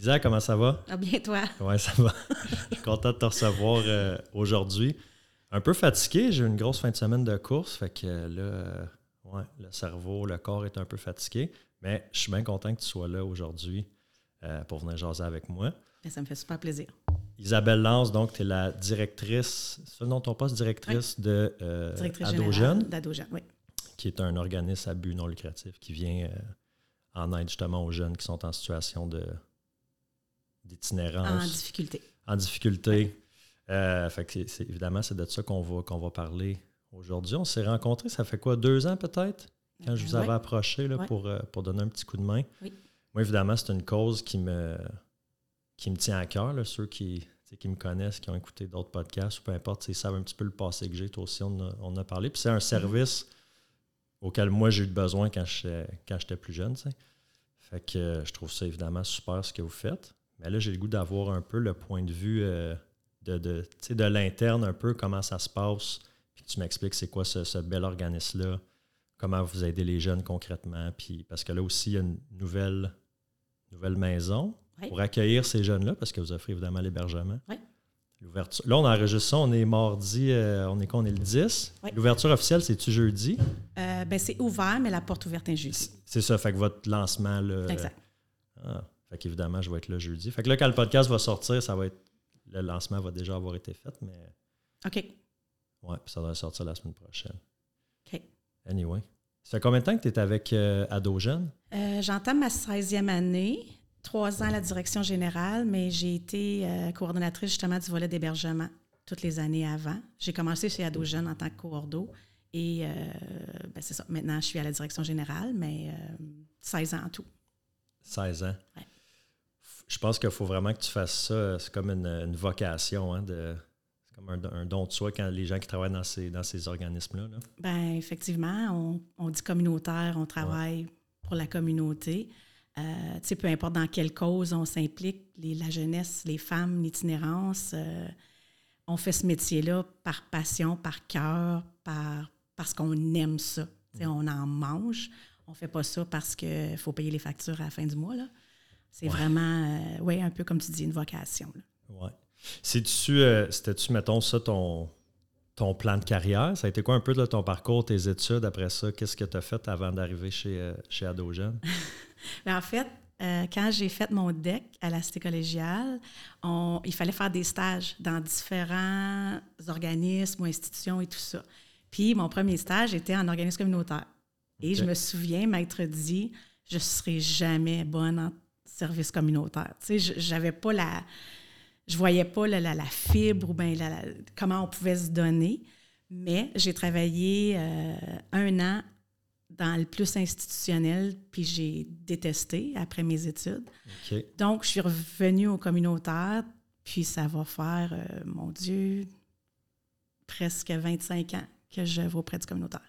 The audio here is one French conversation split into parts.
Isa, comment ça va? Ah, bien, toi? Oui, ça va. Je suis content de te recevoir euh, aujourd'hui. Un peu fatigué, j'ai eu une grosse fin de semaine de course, fait que là, euh, ouais, le cerveau, le corps est un peu fatigué, mais je suis bien content que tu sois là aujourd'hui euh, pour venir jaser avec moi. ça me fait super plaisir. Isabelle Lance, donc, tu es la directrice, c'est nom ton poste, directrice de euh, directrice oui. Qui est un organisme à but non lucratif qui vient en aide justement aux jeunes qui sont en situation de, d'itinérance. En difficulté. En difficulté. Euh, fait évidemment, c'est de ça qu'on va, qu'on va parler aujourd'hui. On s'est rencontrés, ça fait quoi, deux ans peut-être, quand je vous avais approché là, pour, euh, pour donner un petit coup de main? Oui. Moi, évidemment, c'est une cause qui me, qui me tient à cœur. Ceux qui, qui me connaissent, qui ont écouté d'autres podcasts, ou peu importe, ils savent un petit peu le passé que j'ai. Toi aussi, on a, on a parlé. Puis c'est un service auquel moi, j'ai eu besoin quand j'étais plus jeune. Fait que euh, je trouve ça évidemment super ce que vous faites. Mais là, j'ai le goût d'avoir un peu le point de vue euh, de, de, de l'interne, un peu comment ça se passe. Puis tu m'expliques c'est quoi ce, bel organisme-là, comment vous aidez les jeunes concrètement. Puis parce que là aussi, il y a une nouvelle, nouvelle maison pour accueillir ces jeunes-là, parce que vous offrez évidemment l'hébergement. Oui. L'ouverture. Là, on enregistre ça, on est mardi, euh, on est quoi? On est le 10. L'ouverture officielle, c'est-tu jeudi? Euh, ben, c'est ouvert, mais la porte ouverte est jeudi. C'est ça, fait que votre lancement, là. Exact. Ah. Fait qu'évidemment, je vais être là jeudi. Fait que là, quand le podcast va sortir, ça va être. Le lancement va déjà avoir été fait, mais. OK. Ouais, puis ça doit sortir la semaine prochaine. OK. Anyway. Ça fait combien de temps que tu es avec euh, AdoGen? Euh, J'entame ma 16e année, trois ans à la direction générale, mais j'ai été euh, coordonnatrice justement du volet d'hébergement toutes les années avant. J'ai commencé chez AdoGen en tant que coordo et euh, ben, c'est ça. Maintenant, je suis à la direction générale, mais 16 ans en tout. 16 ans? Ouais je pense qu'il faut vraiment que tu fasses ça. C'est comme une, vocation, hein, de, c'est comme un, don de soi quand les gens qui travaillent dans ces, dans ces organismes-là. Bien, effectivement, on, dit communautaire, on travaille pour la communauté. Euh, peu importe dans quelle cause on s'implique, la jeunesse, les femmes, l'itinérance, euh, on fait ce métier-là par passion, par cœur, par, parce qu'on aime ça. Mm. On en mange. On ne fait pas ça parce qu'il faut payer les factures à la fin du mois. Là. C'est vraiment, euh, oui, un peu comme tu dis, une vocation. Oui. Euh, c'était-tu, mettons, ça, ton, ton plan de carrière? Ça a été quoi un peu de ton parcours, tes études? Après ça, qu'est-ce que tu as fait avant d'arriver chez, euh, chez Adogène? Ben, en fait, quand j'ai fait mon DEC à la Cité collégiale, on, il fallait faire des stages dans différents organismes ou institutions et tout ça. Puis mon premier stage était en organisme communautaire. Et je me souviens m'être dit, je ne serai jamais bonne en service communautaire. Tu sais, j'avais pas la... Je voyais pas la, la, fibre ou bien la, comment on pouvait se donner, mais j'ai travaillé euh, un an dans le plus institutionnel, puis j'ai détesté après mes études. Donc, je suis revenue au communautaire, puis ça va faire, euh, mon Dieu, presque 25 ans que je vais auprès du communautaire.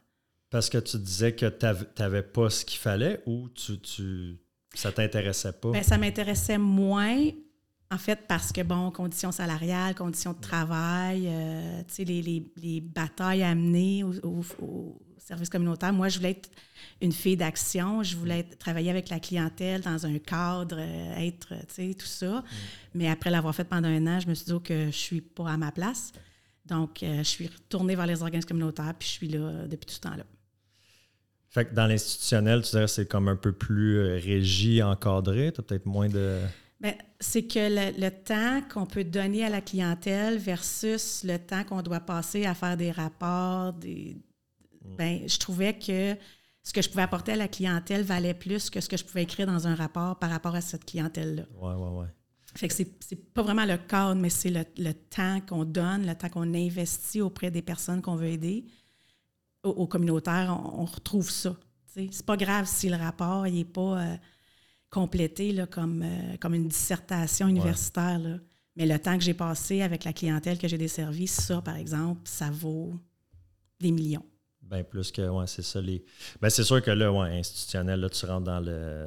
Parce que tu disais que tu n'avais pas ce qu'il fallait ou tu, tu ça t'intéressait pas? Bien, ça m'intéressait moins, en fait, parce que, bon, conditions salariales, conditions de travail, euh, tu sais, les, les, les, batailles amenées au, au, service communautaire. Moi, je voulais être une fille d'action, je voulais travailler avec la clientèle dans un cadre, euh, être, tu sais, tout ça. Mm. Mais après l'avoir fait pendant un an, je me suis dit oh, que je suis pas à ma place. Donc, euh, je suis retournée vers les organismes communautaires, puis je suis là depuis tout ce temps-là. Fait que dans l'institutionnel, tu dirais que c'est comme un peu plus euh, régi, encadré? Tu as peut-être moins de. Ben, c'est que le, le temps qu'on peut donner à la clientèle versus le temps qu'on doit passer à faire des rapports, des, ben, je trouvais que ce que je pouvais apporter à la clientèle valait plus que ce que je pouvais écrire dans un rapport par rapport à cette clientèle-là. Ouais, ouais, ouais. Fait que c'est, c'est pas vraiment le cadre, mais c'est le, le temps qu'on donne, le temps qu'on investit auprès des personnes qu'on veut aider. Au, au communautaire, on, on retrouve ça. C'est pas grave si le rapport n'est pas euh, complété là, comme, euh, comme une dissertation universitaire. là. Mais le temps que j'ai passé avec la clientèle que j'ai desservie, ça, par exemple, ça vaut des millions. Ben plus que, ouais, c'est ça. Les... Ben c'est sûr que là, ouais, institutionnel, là, tu rentres dans le.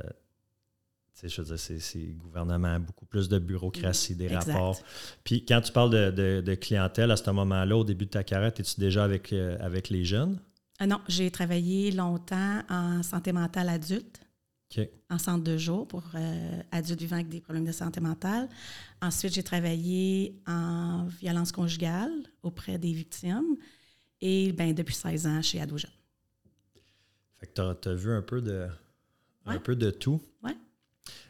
Je veux dire, c'est, gouvernement, beaucoup plus de bureaucratie, des Exact. rapports. Puis quand tu parles de, de- de clientèle, à ce moment-là, au début de ta carrière, es-tu déjà avec, euh, avec les jeunes? Ah non, j'ai travaillé longtemps en santé mentale adulte. En centre de jour pour euh, adultes vivant avec des problèmes de santé mentale. Ensuite, j'ai travaillé en violence conjugale auprès des victimes. Et ben, depuis 16 ans, chez Ado Jeunes. Fait que tu as, vu un peu de, un peu de tout. Ouais.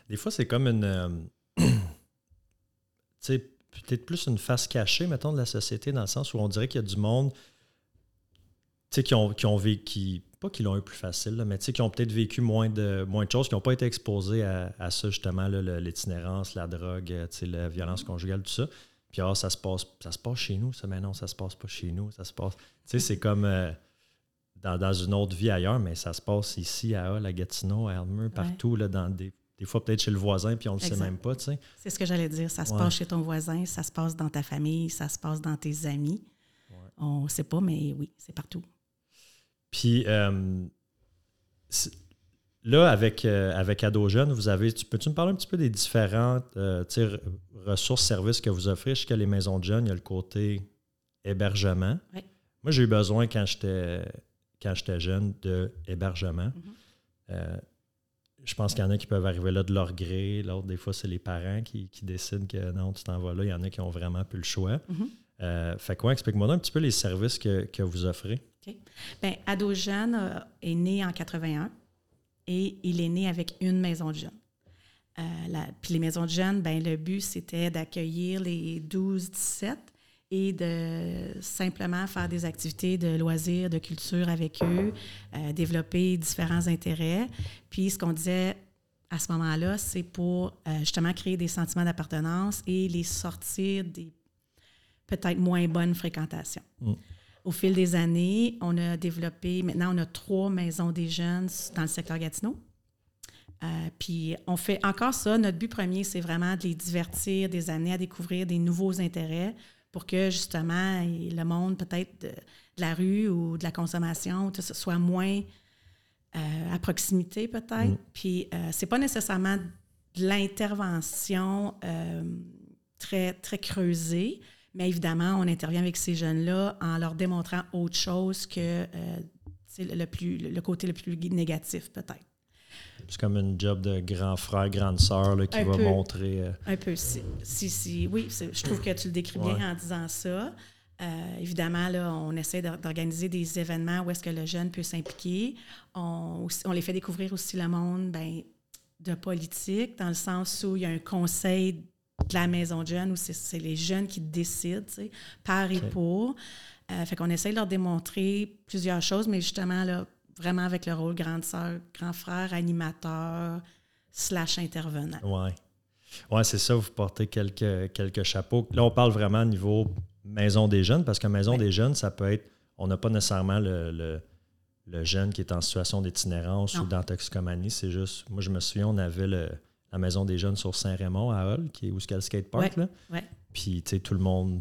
Des fois, c'est comme une. euh, tu sais, peut-être plus une face cachée, mettons, de la société, dans le sens où on dirait qu'il y a du monde, tu sais, qui ont, qui ont vécu. qui- pas qu'ils l'ont eu plus facile, là, mais tu sais, qui ont peut-être vécu moins de, moins de choses, qui n'ont pas été exposés à, à ça, justement, l'itinérance, la drogue, euh, tu sais, la violence conjugale, tout ça. Puis, ah, ça se passe, ça se passe chez nous, ça, mais non, ça se passe pas chez nous, ça se passe. Tu sais, c'est comme. euh, dans, dans une autre vie ailleurs, mais ça se passe ici, à Hull, à Gatineau, à Elmer, partout, là, dans des, des fois peut-être chez le voisin, puis on ne le sait même pas, tu sais. C'est ce que j'allais dire. Ça se Ouais. passe chez ton voisin, ça se passe dans ta famille, ça se passe dans tes amis. On ne sait pas, mais oui, c'est partout. Puis euh, là, avec, euh, avec Ado Jeune, vous avez, tu peux-tu me parler un petit peu des différentes euh, ressources, services que vous offrez? Je sais que les maisons de jeunes, il y a le côté hébergement. Moi, j'ai eu besoin quand j'étais quand j'étais jeune de hébergement. Euh, je pense qu'il y en a qui peuvent arriver là de leur gré. L'autre, des fois, c'est les parents qui, qui décident que non, tu t'en vas là. Il y en a qui ont vraiment plus le choix. Mhm. Euh, fait quoi, explique-moi un petit peu les services que, que vous offrez. Bien, Ado Jeune euh, est né en 81 et il est né avec une maison de jeunes. Euh, puis les maisons de jeunes, ben, le but, c'était d'accueillir les 12-17 et de simplement faire des activités de loisirs, de culture avec eux, euh, développer différents intérêts. Puis ce qu'on disait à ce moment-là, c'est pour euh, justement créer des sentiments d'appartenance et les sortir des peut-être moins bonnes fréquentations. Au fil des années, on a développé, maintenant on a trois maisons des jeunes dans le secteur Gatineau. Euh, puis on fait encore ça. Notre but premier, c'est vraiment de les divertir, de les amener à découvrir des nouveaux intérêts pour que justement le monde peut-être de, de la rue ou de la consommation tout ça, soit moins euh, à proximité peut-être. Puis euh, c'est pas nécessairement de l'intervention euh, très, très creusée, mais évidemment, on intervient avec ces jeunes-là en leur démontrant autre chose que euh, le, plus, le côté le plus négatif peut-être. C'est comme une job de grand frère, grande sœur là, qui Un va peu. montrer. euh, Un peu, si, si, si- oui, je trouve que tu le décris bien Ouais. en disant ça. Euh, évidemment, là, on essaie d'or- d'organiser des événements où est-ce que le jeune peut s'impliquer. On, les fait découvrir aussi le monde ben, de politique, dans le sens où il y a un conseil de la maison de jeunes où c'est- les jeunes qui décident, par et pour. Euh, fait qu'on essaie de leur démontrer plusieurs choses, mais justement, là, vraiment avec le rôle grande sœur, grand frère, animateur, slash intervenant. Ouais. Ouais, c'est ça, vous portez quelques, quelques chapeaux. Là, on parle vraiment au niveau maison des jeunes, parce que maison Ouais. des jeunes, ça peut être. On n'a pas nécessairement le, le, le jeune qui est en situation d'itinérance ou d'antoxicomanie. C'est juste. Moi, je me souviens, on avait le- la maison des jeunes sur Saint-Raymond à Hull, qui est où est le skatepark. Là. Ouais. Puis, tu sais, tout le monde.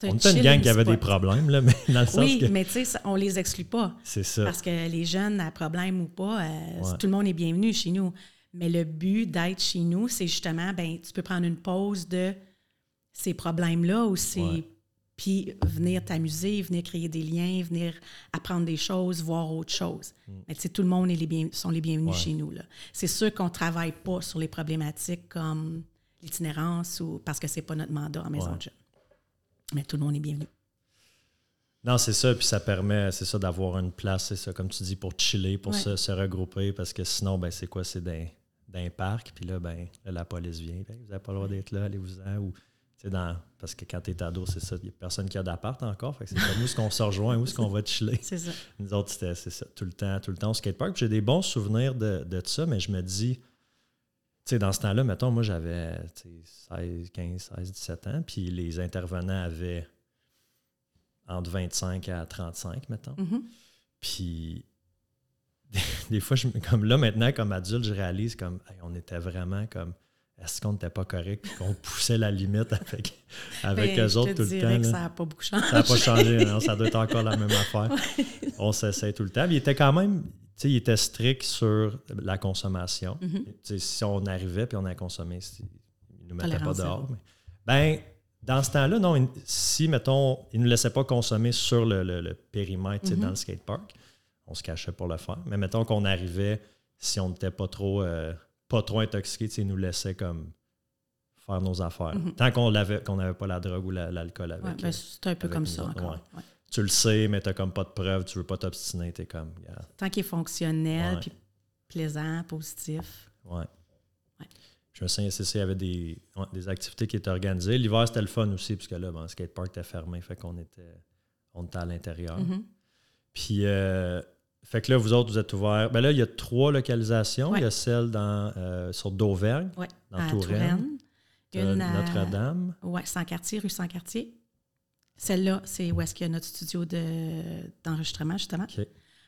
C'est un On était une chilling gang qui avait des problèmes, là, mais dans le sens Oui, que. mais tu sais, on les exclut pas. C'est ça. Parce que les jeunes, à problème ou pas, euh, Ouais. tout le monde est bienvenu chez nous. Mais le but d'être chez nous, c'est justement, ben, tu peux prendre une pause de ces problèmes-là ou ces- Ouais. Puis venir t'amuser, venir créer des liens, venir apprendre des choses, voir autre chose. Mais tu sais, tout le monde est les bien- sont les bienvenus Mm. Ouais. chez nous. là. C'est sûr qu'on ne travaille pas sur les problématiques comme l'itinérance ou parce que c'est pas notre mandat en maison de jeunes. Mais tout le monde est bienvenu. Non, c'est ça, puis ça permet, c'est ça, d'avoir une place, c'est ça, comme tu dis, pour chiller, pour Ouais. se, se regrouper, parce que sinon, ben, c'est quoi? C'est dans, d'un parc, puis là, ben, là, la police vient. Ben, vous n'avez pas le droit d'être là, allez-vous-en. Ou, tu sais, dans, parce que quand tu es ado, c'est ça, il n'y a personne qui a d'appart encore. Fait que c'est comme où est-ce qu'on se rejoint, où est-ce qu'on va chiller. C'est ça. Nous autres, c'était c'est ça, tout le temps, tout le temps au skatepark. Puis J'ai des bons souvenirs de, de ça, mais je me dis, sais, dans ce temps-là, mettons, moi, j'avais tu sais, 16, 15, 16, 17 ans, puis les intervenants avaient entre 25 à 35, mettons. Mhm. Puis des, fois, je, me- comme là, maintenant, comme adulte, je réalise comme hey, on était vraiment comme est-ce qu'on n'était pas correct puis qu'on poussait la limite avec, avec Ben, eux autres tout le temps. que ça n'a pas beaucoup changé. Ça n'a pas changé, non, ça doit être encore la même affaire. On s'essaie tout le temps. Puis il était quand même, il était strict sur la consommation. Mhm. Si on arrivait puis on a consommé, il ne nous mettait pas dehors. mais- ben, dans ce temps-là, non, si, mettons, il ne nous laissait pas consommer sur le, le- le périmètre, Mhm. dans le skatepark, on se cachait pour le faire. Mais mettons qu'on arrivait, si on n'était pas trop, euh, pas trop intoxiqué, il nous laissait comme faire nos affaires. Mhm. Tant qu'on n'avait pas la drogue ou la- l'alcool avec. Ouais, ben, c'est un peu comme ça autres, encore. ouais. ouais. Tu le sais, mais tu n'as comme pas de preuves, tu veux pas t'obstiner, tu es comme, Tant qu'il est fonctionnel, puis plaisant, positif. ouais. Ouais. Je me souviens, il y avait des, ouais, des activités qui étaient organisées. L'hiver, c'était le fun aussi, puisque là, bon, le skatepark était fermé, fait qu'on était, on était à l'intérieur. Mhm. Puis, euh, fait que là, vous autres, vous êtes ouverts. Ben là, il y a trois localisations. Ouais. Il y a celle dans, euh, sur d'Auvergne, dans Touraine, t'as Une Notre-Dame. Oui, Sans-Quartier, rue Sans-Quartier. Celle-là, c'est où est-ce qu'il y a notre studio de- d'enregistrement, justement.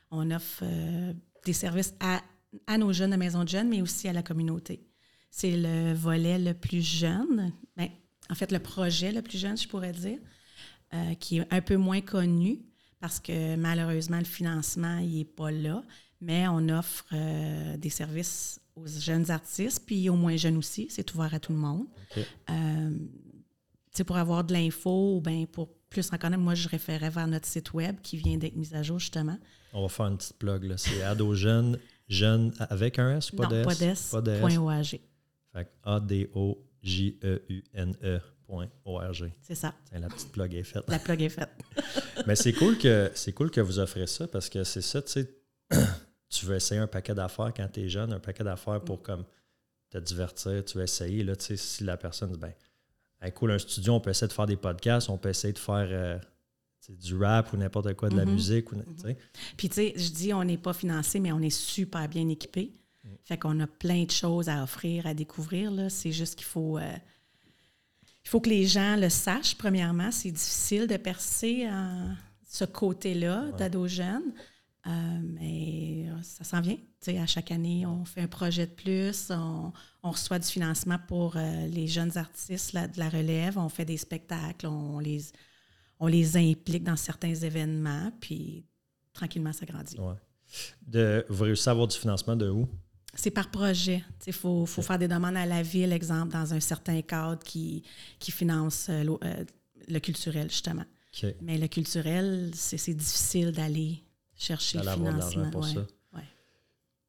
On offre euh, des services à, à nos jeunes de maison de jeunes, mais aussi à la communauté. C'est le volet le plus jeune, ben, en fait, le projet le plus jeune, je pourrais dire, euh, qui est un peu moins connu parce que malheureusement, le financement, il n'est pas là. Mais on offre euh, des services aux jeunes artistes, puis aux moins jeunes aussi. C'est ouvert à tout le monde. OK. Euh, tu sais, pour avoir de l'info ou bien pour plus en connaître, moi, je référais vers notre site web qui vient d'être mis à jour, justement. On va faire une petite plug. là. C'est Ado Jeune, jeune avec un S ou pas d'S, Pas de S. point OAG. Fait que A-D-O-J-E-U-N-E point O-R-G. C'est ça. La petite plug est faite. La plug est faite. Mais c'est cool que c'est cool que vous offrez ça parce que c'est ça, tu sais, tu veux essayer un paquet d'affaires quand tu es jeune, un paquet d'affaires pour comme te divertir, tu veux essayer. Là, tu sais, si la personne dit ben hey, cool, un studio, on peut essayer de faire des podcasts, on peut essayer de faire euh, du rap ou n'importe quoi, de la Mhm. musique. Ou, sais. Puis, tu sais, je dis on n'est pas financé, mais on est super bien équipé. Fait qu'on a plein de choses à offrir, à découvrir. C'est juste qu'il faut. euh, il faut que les gens le sachent, premièrement. C'est difficile de percer en ce côté-là jeune. Euh, mais ça s'en vient. Tu sais, à chaque année, on fait un projet de plus. On, on reçoit du financement pour euh, les jeunes artistes la- de la relève. On fait des spectacles. On les, on les implique dans certains événements. Puis tranquillement, ça grandit. Ouais. De, vous réussissez à avoir du financement de où? C'est par projet. Il faut, faut faire des demandes à la ville, exemple, dans un certain cadre qui, qui finance euh, euh, le culturel, justement. Mais le culturel, c'est difficile d'aller chercher le D'aller avoir de l'argent financement. pour ouais, ça. ouais.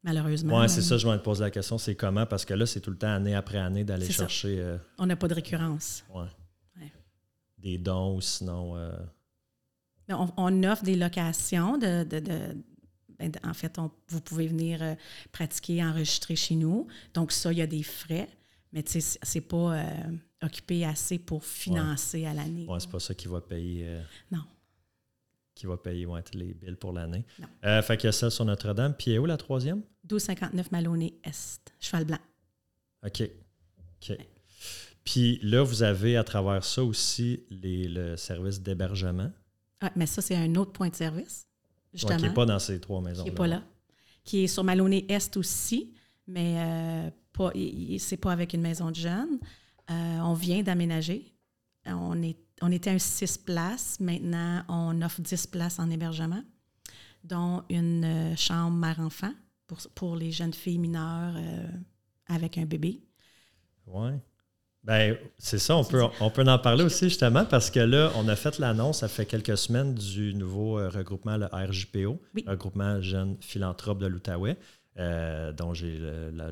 Malheureusement. Oui, c'est ça, je vais te poser la question, c'est comment? Parce que là, c'est tout le temps, année après année, d'aller chercher euh, On n'a pas de récurrence. Ouais. des dons ou sinon. euh, On, on offre des locations de. de- de- ben, en fait, on- vous pouvez venir euh, pratiquer, enregistrer chez nous. Donc, ça, il y a des frais. Mais c'est- c'est pas euh, occupé assez pour financer à l'année. ouais, c'est pas ça qui va payer. euh, Non. Qui va payer ouais, les billes pour l'année. Euh, fait qu'il y a celle sur Notre-Dame. Puis est où la troisième? 1259 Maloney Est, Cheval Blanc. OK. OK. Puis là, vous avez à travers ça aussi les, le service d'hébergement, Ah, mais ça, c'est un autre point de service, ouais, justement, qui n'est pas dans ces trois maisons. qui n'est pas là. Qui est sur Maloney Est aussi, mais euh, pas, c'est pas avec une maison de jeunes. Euh, on vient d'aménager. On, est, on était un 6 places. Maintenant, on offre 10 places en hébergement, dont une euh, chambre mère-enfant pour, pour les jeunes filles mineures euh, avec un bébé. Oui. Ben, c'est ça, on peut, on peut en parler aussi justement parce que là, on a fait l'annonce, ça fait quelques semaines, du nouveau euh, regroupement, le RJPO, Oui. regroupement Jeunes Philanthropes de l'Outaouais, euh, dont j'ai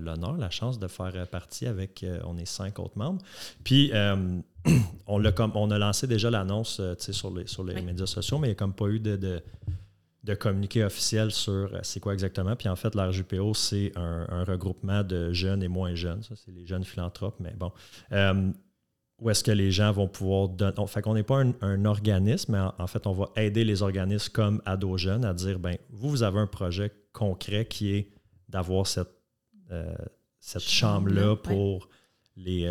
l'honneur, la chance de faire partie avec, euh, on est cinq autres membres. Puis, euh, on, l'a comme, on a lancé déjà l'annonce sur les, sur les Oui. médias sociaux, mais il n'y a comme pas eu de, de, de communiqué officiel sur c'est quoi exactement. Puis en fait, la RJPO, c'est un, regroupement de jeunes et moins jeunes. Ça, c'est les jeunes philanthropes, mais bon. Où est-ce que les gens vont pouvoir donner. fait qu'on n'est pas un, organisme, mais en, fait, on va aider les organismes comme Ado Jeunes à dire ben vous, vous avez un projet concret qui est d'avoir cette, euh, cette chambre-là pour les,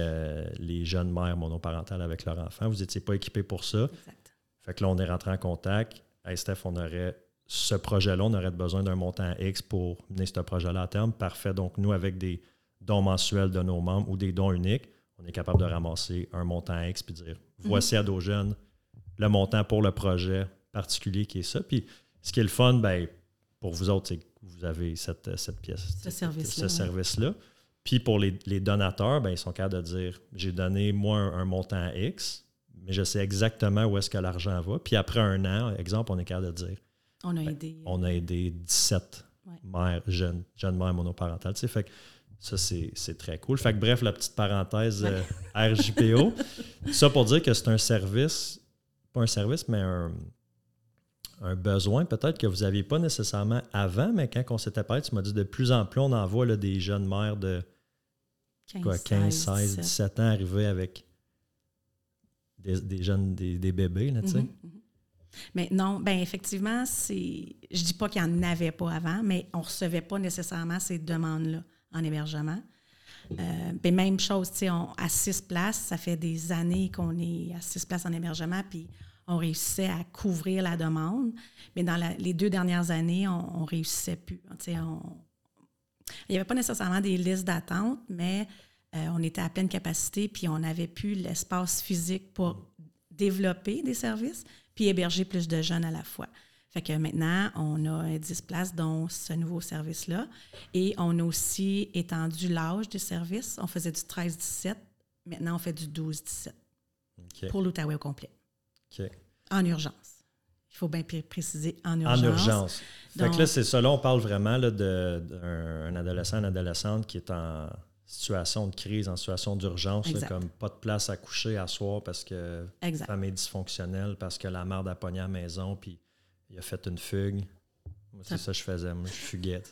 les jeunes mères monoparentales avec leurs enfants. Vous n'étiez pas équipés pour ça. Exact. Fait que là, on est rentré en contact. Hey Steph, on aurait ce projet-là, on aurait besoin d'un montant X pour mener ce projet-là à terme. Parfait. Donc, nous, avec des dons mensuels de nos membres ou des dons uniques, on est capable de ramasser un montant X puis dire mhm. voici à nos jeunes le montant pour le projet particulier qui est ça. Puis, ce qui est le fun, ben, pour vous autres, c'est que vous avez cette, pièce, ce service-là. Ce service-là. Puis pour les, donateurs, ben, ils sont capables de dire j'ai donné moi un, montant X, mais je sais exactement où est-ce que l'argent va. Puis après un an, exemple, on est capable de dire on a aidé. Euh, on a aidé 17 mères jeunes, jeunes mères monoparentales. fait ça, c'est très cool. Fait que, bref, la petite parenthèse euh, RJPO. ça pour dire que c'est un service, pas un service, mais un, besoin peut-être que vous n'aviez pas nécessairement avant, mais quand on s'était parlé, tu m'as dit de plus en plus, on envoie là, des jeunes mères de 15, 16, 17 ans arriver avec des, jeunes, des, bébés. Là, mm-hmm, mais non, ben effectivement, c'est. Je dis pas qu'il n'y en avait pas avant, mais on ne recevait pas nécessairement ces demandes-là en hébergement. Euh, ben, même chose, tu sais, à six places, ça fait des années qu'on est à six places en hébergement, puis on réussissait à couvrir la demande. Mais dans les deux dernières années, on ne réussissait plus. Sais, il n'y avait pas nécessairement des listes d'attente, mais euh, on était à pleine capacité, puis on n'avait plus l'espace physique pour développer des services puis héberger plus de jeunes à la fois. Fait que maintenant, on a 10 places, dont ce nouveau service-là. Et on a aussi étendu l'âge du service. On faisait du 13-17. Maintenant, on fait du 12-17 pour l'Outaouais au complet. En urgence. Il faut bien préciser en urgence. En urgence. fait que là, c'est ça. Là, on parle vraiment d'un adolescent, une adolescente qui est en situation de crise, en situation d'urgence, comme pas de place à coucher à soir parce que la famille dysfonctionnelle, parce que la mère a pogné à la maison, puis il a fait une fugue. Moi, c'est ça que je faisais. Moi, je fuguais.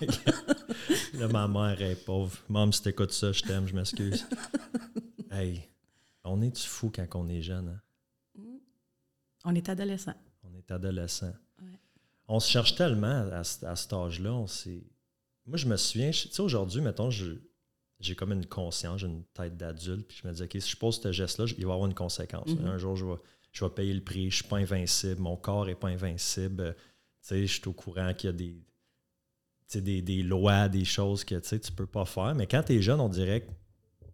là, ma mère est pauvre. Maman, si t'écoutes ça, je t'aime, je m'excuse. hey, on est-tu fou quand on est jeune? Hein? On est adolescent. On est adolescent. On se cherche tellement à, à cet âge-là. Moi, je me souviens, tu sais, aujourd'hui, mettons, j'ai comme une conscience, j'ai une tête d'adulte, puis je me dis, OK, si je pose ce geste-là, il va y avoir une conséquence. Mhm. Un jour, je vais, je vais payer le prix, je ne suis pas invincible, mon corps n'est pas invincible. je suis au courant qu'il y a des, des, des, lois, des choses que tu ne peux pas faire. Mais quand tu es jeune, on dirait que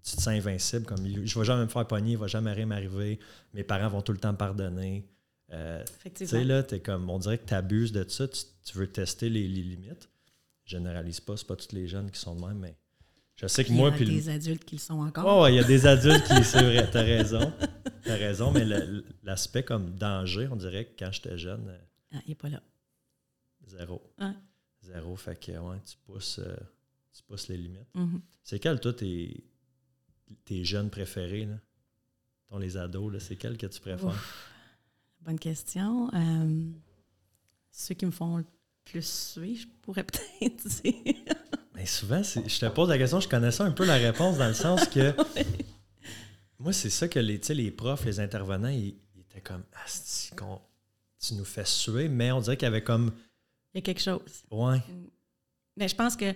tu te sens invincible, comme je ne vais jamais me faire pogner, il ne va jamais rien m'arriver, mes parents vont tout le temps me pardonner. Euh, tu sais, là, es comme, on dirait que tu abuses de ça, tu, veux tester les, les limites. Je généralise pas, c'est pas tous les jeunes qui sont de même, mais je sais que moi. Il y a des adultes qui le sont encore. Oh, il y a des adultes qui. C'est vrai, t'as raison. T'as raison, mais l'aspect comme danger, on dirait que quand j'étais jeune. Euh, ah, il n'est pas là. Zéro. Zéro. Fait que, ouais, tu pousses, euh, tu pousses les limites. Mm-hmm. C'est quel, toi, tes, tes jeunes préférés, là? Ton, les ados, c'est quel que tu préfères? Bonne question. Euh, ceux qui me font le plus suivre, je pourrais peut-être dire. Mais souvent, je te pose la question, je connaissais un peu la réponse dans le sens que. moi, c'est ça que les, les profs, les intervenants, ils, étaient comme Ah, tu nous fais suer, mais on dirait qu'il y avait comme. Il y a quelque chose. Ouais. Mais je pense que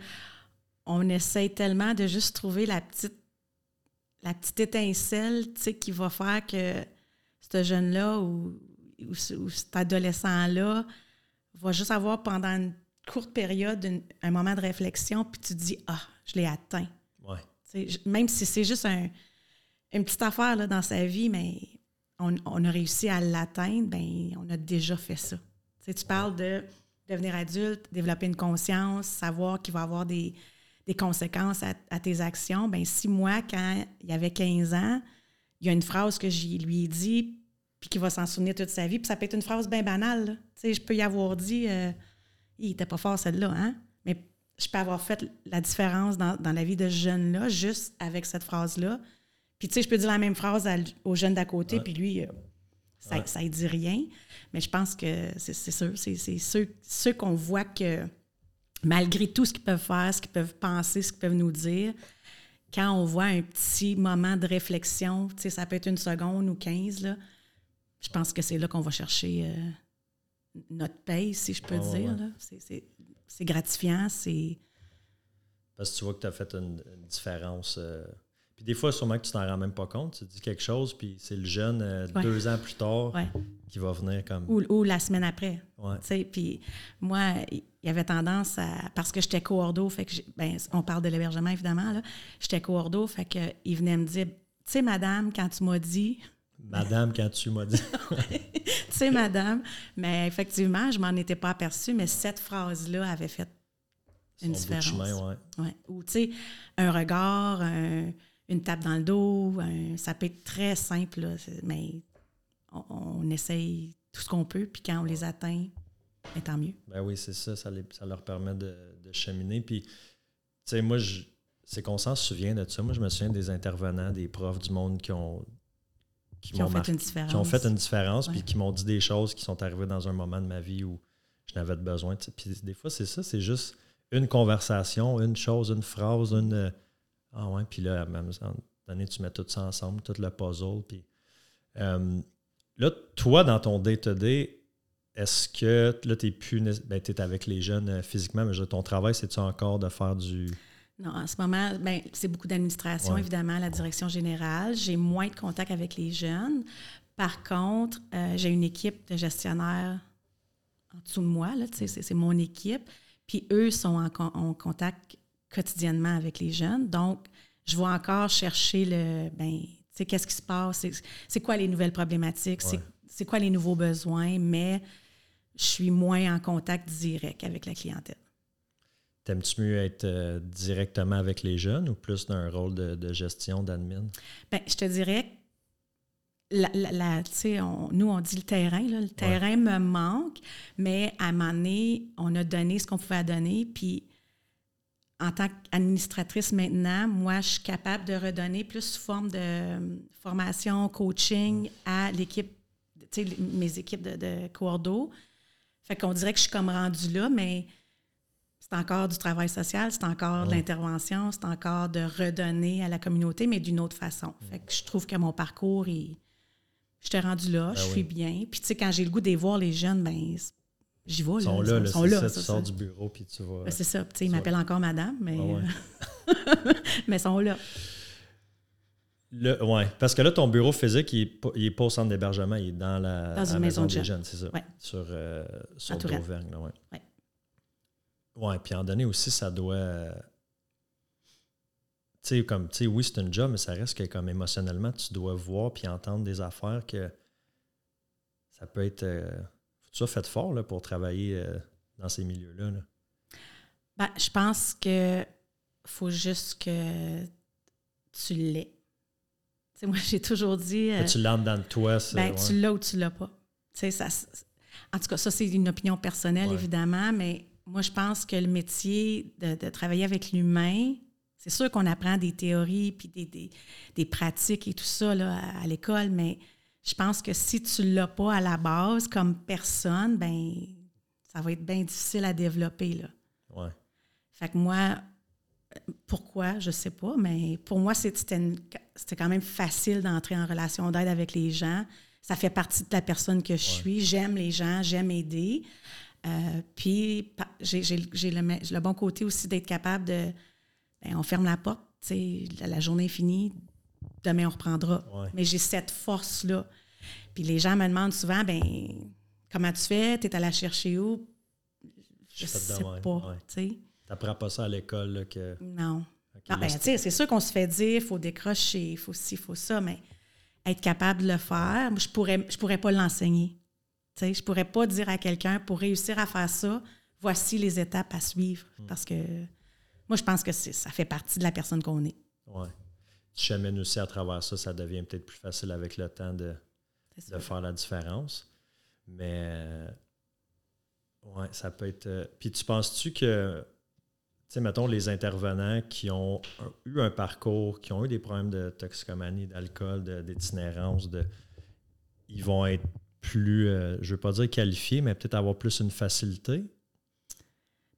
on essaie tellement de juste trouver la petite la petite étincelle qui va faire que ce jeune-là ou, ou, cet adolescent-là va juste avoir pendant une courte période, un moment de réflexion, puis tu te dis Ah, je l'ai atteint. Même si c'est juste un, une petite affaire là, dans sa vie, mais on, a réussi à l'atteindre, ben on a déjà fait ça. tu parles de devenir adulte, développer une conscience, savoir qu'il va avoir des, conséquences à, tes actions. Ben si moi, quand il y avait 15 ans, il y a une phrase que je lui ai dit, puis qu'il va s'en souvenir toute sa vie, puis ça peut être une phrase bien banale. Je peux y avoir dit. Euh, il n'était pas fort celle-là, hein? Mais je peux avoir fait la différence dans, la vie de ce jeune-là juste avec cette phrase-là. Puis, tu sais, je peux dire la même phrase au jeune d'à côté, puis lui, euh, Ça ne dit rien. Mais je pense que c'est sûr. C'est ceux, ceux qu'on voit que malgré tout ce qu'ils peuvent faire, ce qu'ils peuvent penser, ce qu'ils peuvent nous dire, quand on voit un petit moment de réflexion, ça peut être une seconde ou quinze, là, je pense que c'est là qu'on va chercher euh, notre paye, si je peux dire. C'est gratifiant, c'est... Parce que tu vois que tu as fait une, différence. Euh, puis des fois, sûrement que tu t'en rends même pas compte. Tu dis quelque chose, puis c'est le jeune euh, deux ans plus tard qui va venir comme. Ou, la semaine après. Puis moi, il y avait tendance à. Parce que j'étais coordo, fait que. Ben, on parle de l'hébergement, évidemment. J'étais coordo, fait qu'il venait me dire Tu sais, madame, quand tu m'as dit. Madame, quand tu m'as dit. tu sais, madame. Mais effectivement, je m'en étais pas aperçue, mais cette phrase-là avait fait une différence. Chemin, ouais. Ou, tu sais, un regard, une tape dans le dos, ça peut être très simple, mais on, essaye tout ce qu'on peut, puis quand on les atteint, ben, tant mieux. Ben oui, c'est ça, ça, leur permet de, cheminer. Puis, tu sais, moi, c'est qu'on s'en souvient de ça. Moi, je me souviens des intervenants, des profs du monde qui ont qui, ont fait une différence. Qui ont fait une différence, puis qui m'ont dit des choses qui sont arrivées dans un moment de ma vie où je n'avais besoin. Puis des fois, c'est ça, c'est juste une conversation, une chose, une phrase, une. Ah ouais, puis là, à même donné, tu mets tout ça ensemble, tout le puzzle. Puis, euh, là, toi, dans ton day-to-day, est-ce que là, tu es plus. Ben, tu es avec les jeunes euh, physiquement, mais ton travail, c'est-tu encore de faire du. Non, en ce moment, ben, c'est beaucoup d'administration, évidemment, la direction générale. J'ai moins de contact avec les jeunes. Par contre, euh, j'ai une équipe de gestionnaires en dessous de moi, c'est mon équipe. Puis eux sont en, contact quotidiennement avec les jeunes. Donc, je vais encore chercher le, ben, qu'est-ce qui se passe, c'est quoi les nouvelles problématiques, c'est quoi les nouveaux besoins, mais je suis moins en contact direct avec la clientèle. T'aimes-tu mieux être euh, directement avec les jeunes ou plus dans un rôle de, gestion, d'admin? Bien, je te dirais, la, la, nous, on dit le terrain. le terrain me manque, mais à un moment donné, on a donné ce qu'on pouvait donner. Puis, en tant qu'administratrice maintenant, moi, je suis capable de redonner plus sous forme de euh, formation, coaching à l'équipe, mes équipes de, de coordo. Fait qu'on dirait que je suis comme rendue là, mais c'est encore du travail social, c'est encore de l'intervention, c'est encore de redonner à la communauté, mais d'une autre façon. Fait que je trouve que mon parcours, il, je t'ai rendu là, ben je suis bien. Puis tu sais, quand j'ai le goût de voir les jeunes, ben j'y vais. Ils sont là, ils sont là. tu sors du bureau, puis tu vas... Ben, c'est ça. Tu sais, ils m'appellent encore madame, mais... Euh, mais ils sont là. Oui, parce que là, ton bureau physique, il n'est pas, au centre d'hébergement, il est dans la, dans une maison, des jeunes, c'est ça? Ouais. Sur, euh, sur Dauvergne, oui. Ouais. Oui, puis en donné aussi, ça doit. Tu sais, comme, tu sais, oui, c'est un job, mais ça reste que, comme émotionnellement, tu dois voir puis entendre des affaires que ça peut être. Euh, faut sois fait fort là, pour travailler euh, dans ces milieux-là. Là. Ben, je pense que faut juste que tu l'aies. sais, moi, j'ai toujours dit. que tu l'entres dans toi. Ben, Tu l'as ou tu l'as pas. Ça, en tout cas, ça, c'est une opinion personnelle, évidemment, mais moi, je pense que le métier de, travailler avec l'humain, c'est sûr qu'on apprend des théories puis des, pratiques et tout ça là, à, l'école, mais je pense que si tu ne l'as pas à la base comme personne, ben ça va être bien difficile à développer. Là. Ouais. Fait que moi, pourquoi, je ne sais pas, mais pour moi, c'était quand même facile d'entrer en relation d'aide avec les gens. Ça fait partie de la personne que je suis. J'aime les gens, j'aime aider. Euh, puis j'ai le, bon côté aussi d'être capable de. Ben, on ferme la porte, la, la journée est finie, demain on reprendra. Mais j'ai cette force-là. Puis les gens me demandent souvent, ben comment tu fais? Tu es allé la chercher où? Je sais pas. Tu n'apprends pas ça à l'école? que... Non. ben, c'est sûr qu'on se fait dire, il faut décrocher, il faut ci, il faut ça, mais être capable de le faire, je pourrais, je pourrais pas l'enseigner. Je ne pourrais pas dire à quelqu'un, pour réussir à faire ça, voici les étapes à suivre. Hmm. Parce que moi, je pense que ça fait partie de la personne qu'on est. Oui. Tu chemines aussi à travers ça, ça devient peut-être plus facile avec le temps de, de faire la différence. Mais, ouais, ça peut être. Euh, puis tu penses-tu que, tu sais, mettons, les intervenants qui ont eu un parcours, qui ont eu des problèmes de toxicomanie, d'alcool, d'itinérance, de ils vont être plus, euh, je ne veux pas dire qualifiés, mais peut-être avoir plus une facilité?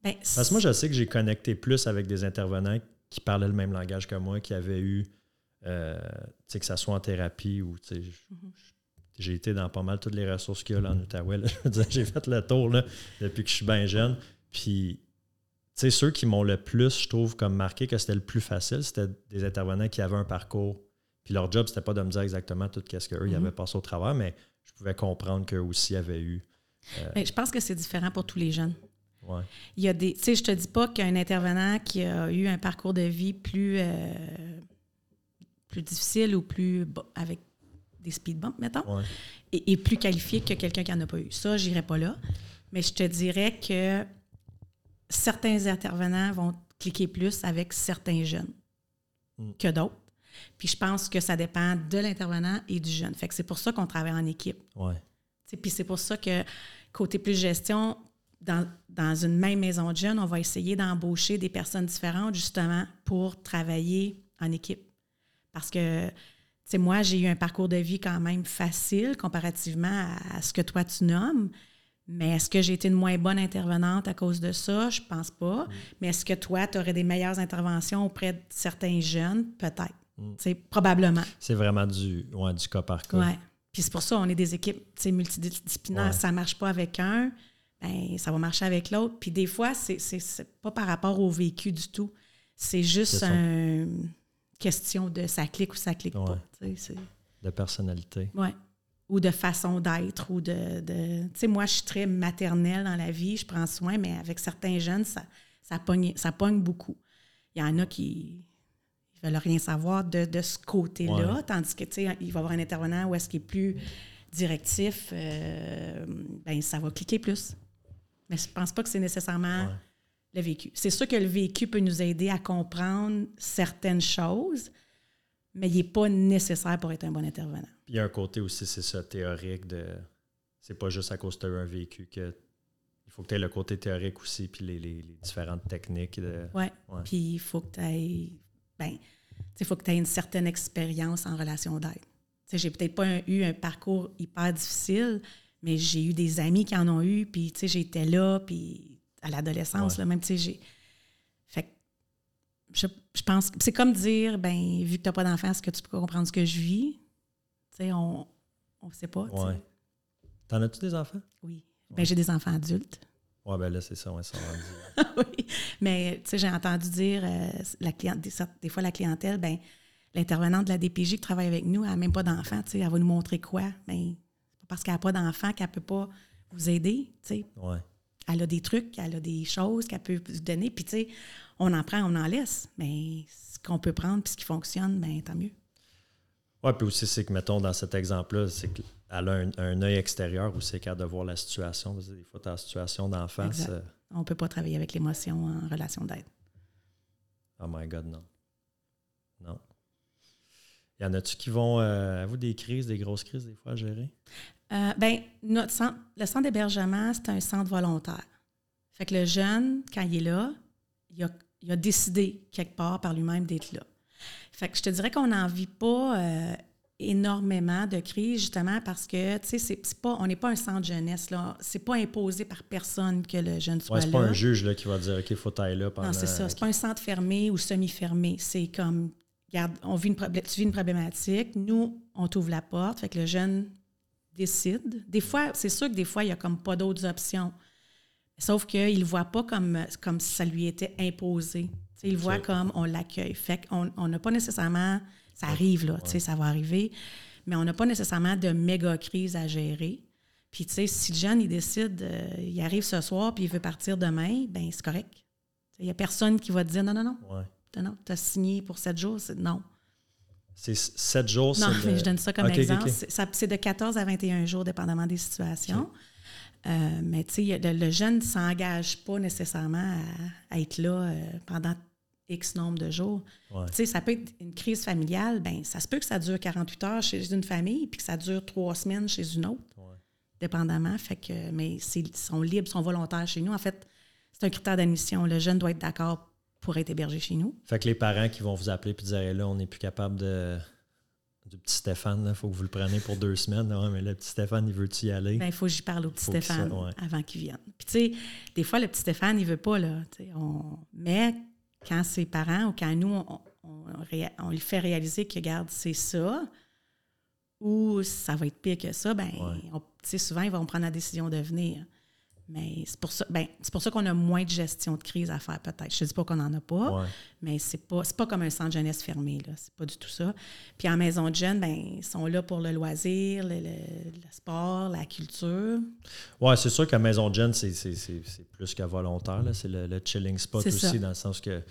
Ben, Parce que moi, je sais que j'ai connecté plus avec des intervenants qui parlaient le même langage que moi, qui avaient eu, euh, tu sais, que ça soit en thérapie ou, tu sais, Mhm. j'ai été dans pas mal toutes les ressources qu'il y a là en Outaouais. là. Je veux dire, j'ai fait le tour là, depuis que je suis bien jeune. Puis, tu sais, ceux qui m'ont le plus, je trouve, comme marqué que c'était le plus facile, c'était des intervenants qui avaient un parcours. Puis leur job, c'était pas de me dire exactement tout ce qu'eux, ils Mhm. avaient passé au travers, mais pouvais comprendre qu'eux aussi avaient eu. ben, je pense que c'est différent pour tous les jeunes. Ouais. Il y a des. Tu sais, je te dis pas qu'un intervenant qui a eu un parcours de vie plus, euh, plus difficile ou plus avec des speed bumps, mettons, Ouais. est, est plus qualifié que quelqu'un qui n'en a pas eu. Ça, j'irai pas là. Mais je te dirais que certains intervenants vont cliquer plus avec certains jeunes Mm. que d'autres. Puis je pense que ça dépend de l'intervenant et du jeune. Fait que c'est pour ça qu'on travaille en équipe. Ouais. T'sais, Puis c'est pour ça que côté plus gestion, dans, dans une même maison de jeunes, on va essayer d'embaucher des personnes différentes justement pour travailler en équipe. Parce que, tu sais, moi, j'ai eu un parcours de vie quand même facile comparativement à, à ce que toi tu nommes. Mais est-ce que j'ai été une moins bonne intervenante à cause de ça? Je pense pas. Mais est-ce que toi, tu aurais des meilleures interventions auprès de certains jeunes? Peut-être. Mm. Tu sais, Probablement. C'est vraiment du, ouais, du cas par cas. Ouais. Puis c'est pour ça on est des équipes multidisciplinaires. Ouais. Ça ne marche pas avec un, ben, ça va marcher avec l'autre. Puis des fois, c'est, c'est, c'est pas par rapport au vécu du tout. C'est juste C'est une question de ça clique ou ça clique pas. c'est- De personnalité. ouais. Ou de façon d'être. ou de, de- Tu sais, moi, je suis très maternelle dans la vie, je prends soin, mais avec certains jeunes, ça, ça, pogne, ça pogne beaucoup. Il y en a qui veulent rien savoir de, de ce côté-là, Ouais. tandis que, tu sais, il va y avoir un intervenant où est-ce qu'il est plus directif, euh, ben, ça va cliquer plus. Mais je pense pas que c'est nécessairement Ouais. le vécu. C'est sûr que le vécu peut nous aider à comprendre certaines choses, mais il n'est pas nécessaire pour être un bon intervenant. Puis il y a un côté aussi, c'est ça, théorique de. C'est pas juste à cause eu un vécu que. Il faut que tu aies le côté théorique aussi, puis les, les- les différentes techniques. De... Ouais. Ouais. Puis il faut que tu aies. Ben, il faut que tu aies une certaine expérience en relation d'aide. J'ai peut-être pas un- eu un parcours hyper difficile, mais j'ai eu des amis qui en ont eu, puis j'étais là, puis à l'adolescence, Ouais. même, tu sais, j'ai. Fait que je, je pense c'est comme dire, ben, vu que tu n'as pas d'enfant, est-ce que tu peux comprendre ce que je vis? Tu sais, on ne sait pas. Ouais. T'en as-tu des enfants? Oui. Ben, j'ai des enfants adultes. Ouais, ben là, c'est ça, on s'en oui. Mais tu sais, j'ai entendu dire, euh, la cliente, des, fois, la clientèle, ben l'intervenante de la DPJ qui travaille avec nous, elle n'a même pas d'enfant. tu sais, Elle va nous montrer quoi? Ben, c'est pas parce qu'elle n'a pas d'enfant qu'elle ne peut pas vous aider. tu sais. Ouais. Elle a des trucs, elle a des choses qu'elle peut vous donner. Puis, tu sais, on en prend, on en laisse. Mais ce qu'on peut prendre puis ce qui fonctionne, ben tant mieux. Ouais, puis aussi, c'est que, mettons, dans cet exemple-là, c'est qu'elle a un, un œil extérieur où c'est capable de voir la situation. Parce que des fois, tu en situation d'enfance. Exact. euh, On ne peut pas travailler avec l'émotion en relation d'aide. oh my God, non. Non. Y en a-tu qui vont. Euh, avez-vous des crises, des grosses crises, des fois, à gérer? Euh, ben, notre centre, le centre d'hébergement, c'est un centre volontaire. Fait que le jeune, quand il est là, il a, il a décidé quelque part par lui-même d'être là. Fait que je te dirais qu'on n'en vit pas euh, énormément de crises, justement, parce que, tu sais, c'est, c'est pas, on n'est pas un centre jeunesse, là. C'est pas imposé par personne que le jeune soit Ouais, c'est là. pas un juge là, qui va dire OK, il faut tailler là pendant. Non, c'est ça. C'est pas un centre fermé ou semi-fermé. C'est comme, regarde, on vit une tu vis une problématique, nous, on t'ouvre la porte, fait que le jeune décide. Des fois, c'est sûr que des fois, il n'y a comme pas d'autres options. Sauf qu'il ne le voit pas comme, comme si ça lui était imposé. Il voit comme on l'accueille. Fait qu'on on n'a pas nécessairement. Ça arrive, là, tu sais, ça va arriver. Mais on n'a pas nécessairement de méga crise à gérer. Puis, tu sais, si le jeune, il décide, euh, il arrive ce soir puis il veut partir demain, ben c'est correct. Il n'y a personne qui va te dire non, non, non, Ouais. non, tu as signé pour sept jours. Non. C'est sept jours. Non, mais le- je donne ça comme exemple. ok. C'est- de 14 à 21 jours, dépendamment des situations. Euh, mais tu sais, le, le jeune ne s'engage pas nécessairement à, à être là euh, pendant X nombre de jours. Ouais. Tu sais, ça peut être une crise familiale, ben ça se peut que ça dure 48 heures chez une famille, puis que ça dure trois semaines chez une autre, Ouais. dépendamment. Fait que, mais c'est- ils sont libres, ils sont volontaires chez nous. En fait, c'est un critère d'admission. Le jeune doit être d'accord pour être hébergé chez nous. Fait que les parents qui vont vous appeler et dire là, on n'est plus capable de, du petit Stéphane, il faut que vous le preniez pour deux semaines. Mais le petit Stéphane, il veut-tu y aller? Ben, il faut que j'y parle au petit Stéphane ouais. avant qu'il vienne. Puis, tu sais, des fois, le petit Stéphane, il veut pas, là. On... Mais quand ses parents ou quand nous, on, on, réa- on lui fait réaliser que, regarde, c'est ça, ou ça va être pire que ça, ben, Ouais. souvent, ils vont prendre la décision de venir. Mais c'est pour ça, ben, c'est pour ça qu'on a moins de gestion de crise à faire, peut-être. Je ne dis pas qu'on n'en a pas, Ouais. mais c'est pas c'est pas comme un centre jeunesse fermé là c'est pas du tout ça puis en maison de jeunes ben ils sont là pour le loisir le, le- le sport la culture Ouais, c'est sûr qu'à Maison de Jeune, c'est, plus que volontaire. C'est le, le chilling spot aussi, ça. dans le sens que.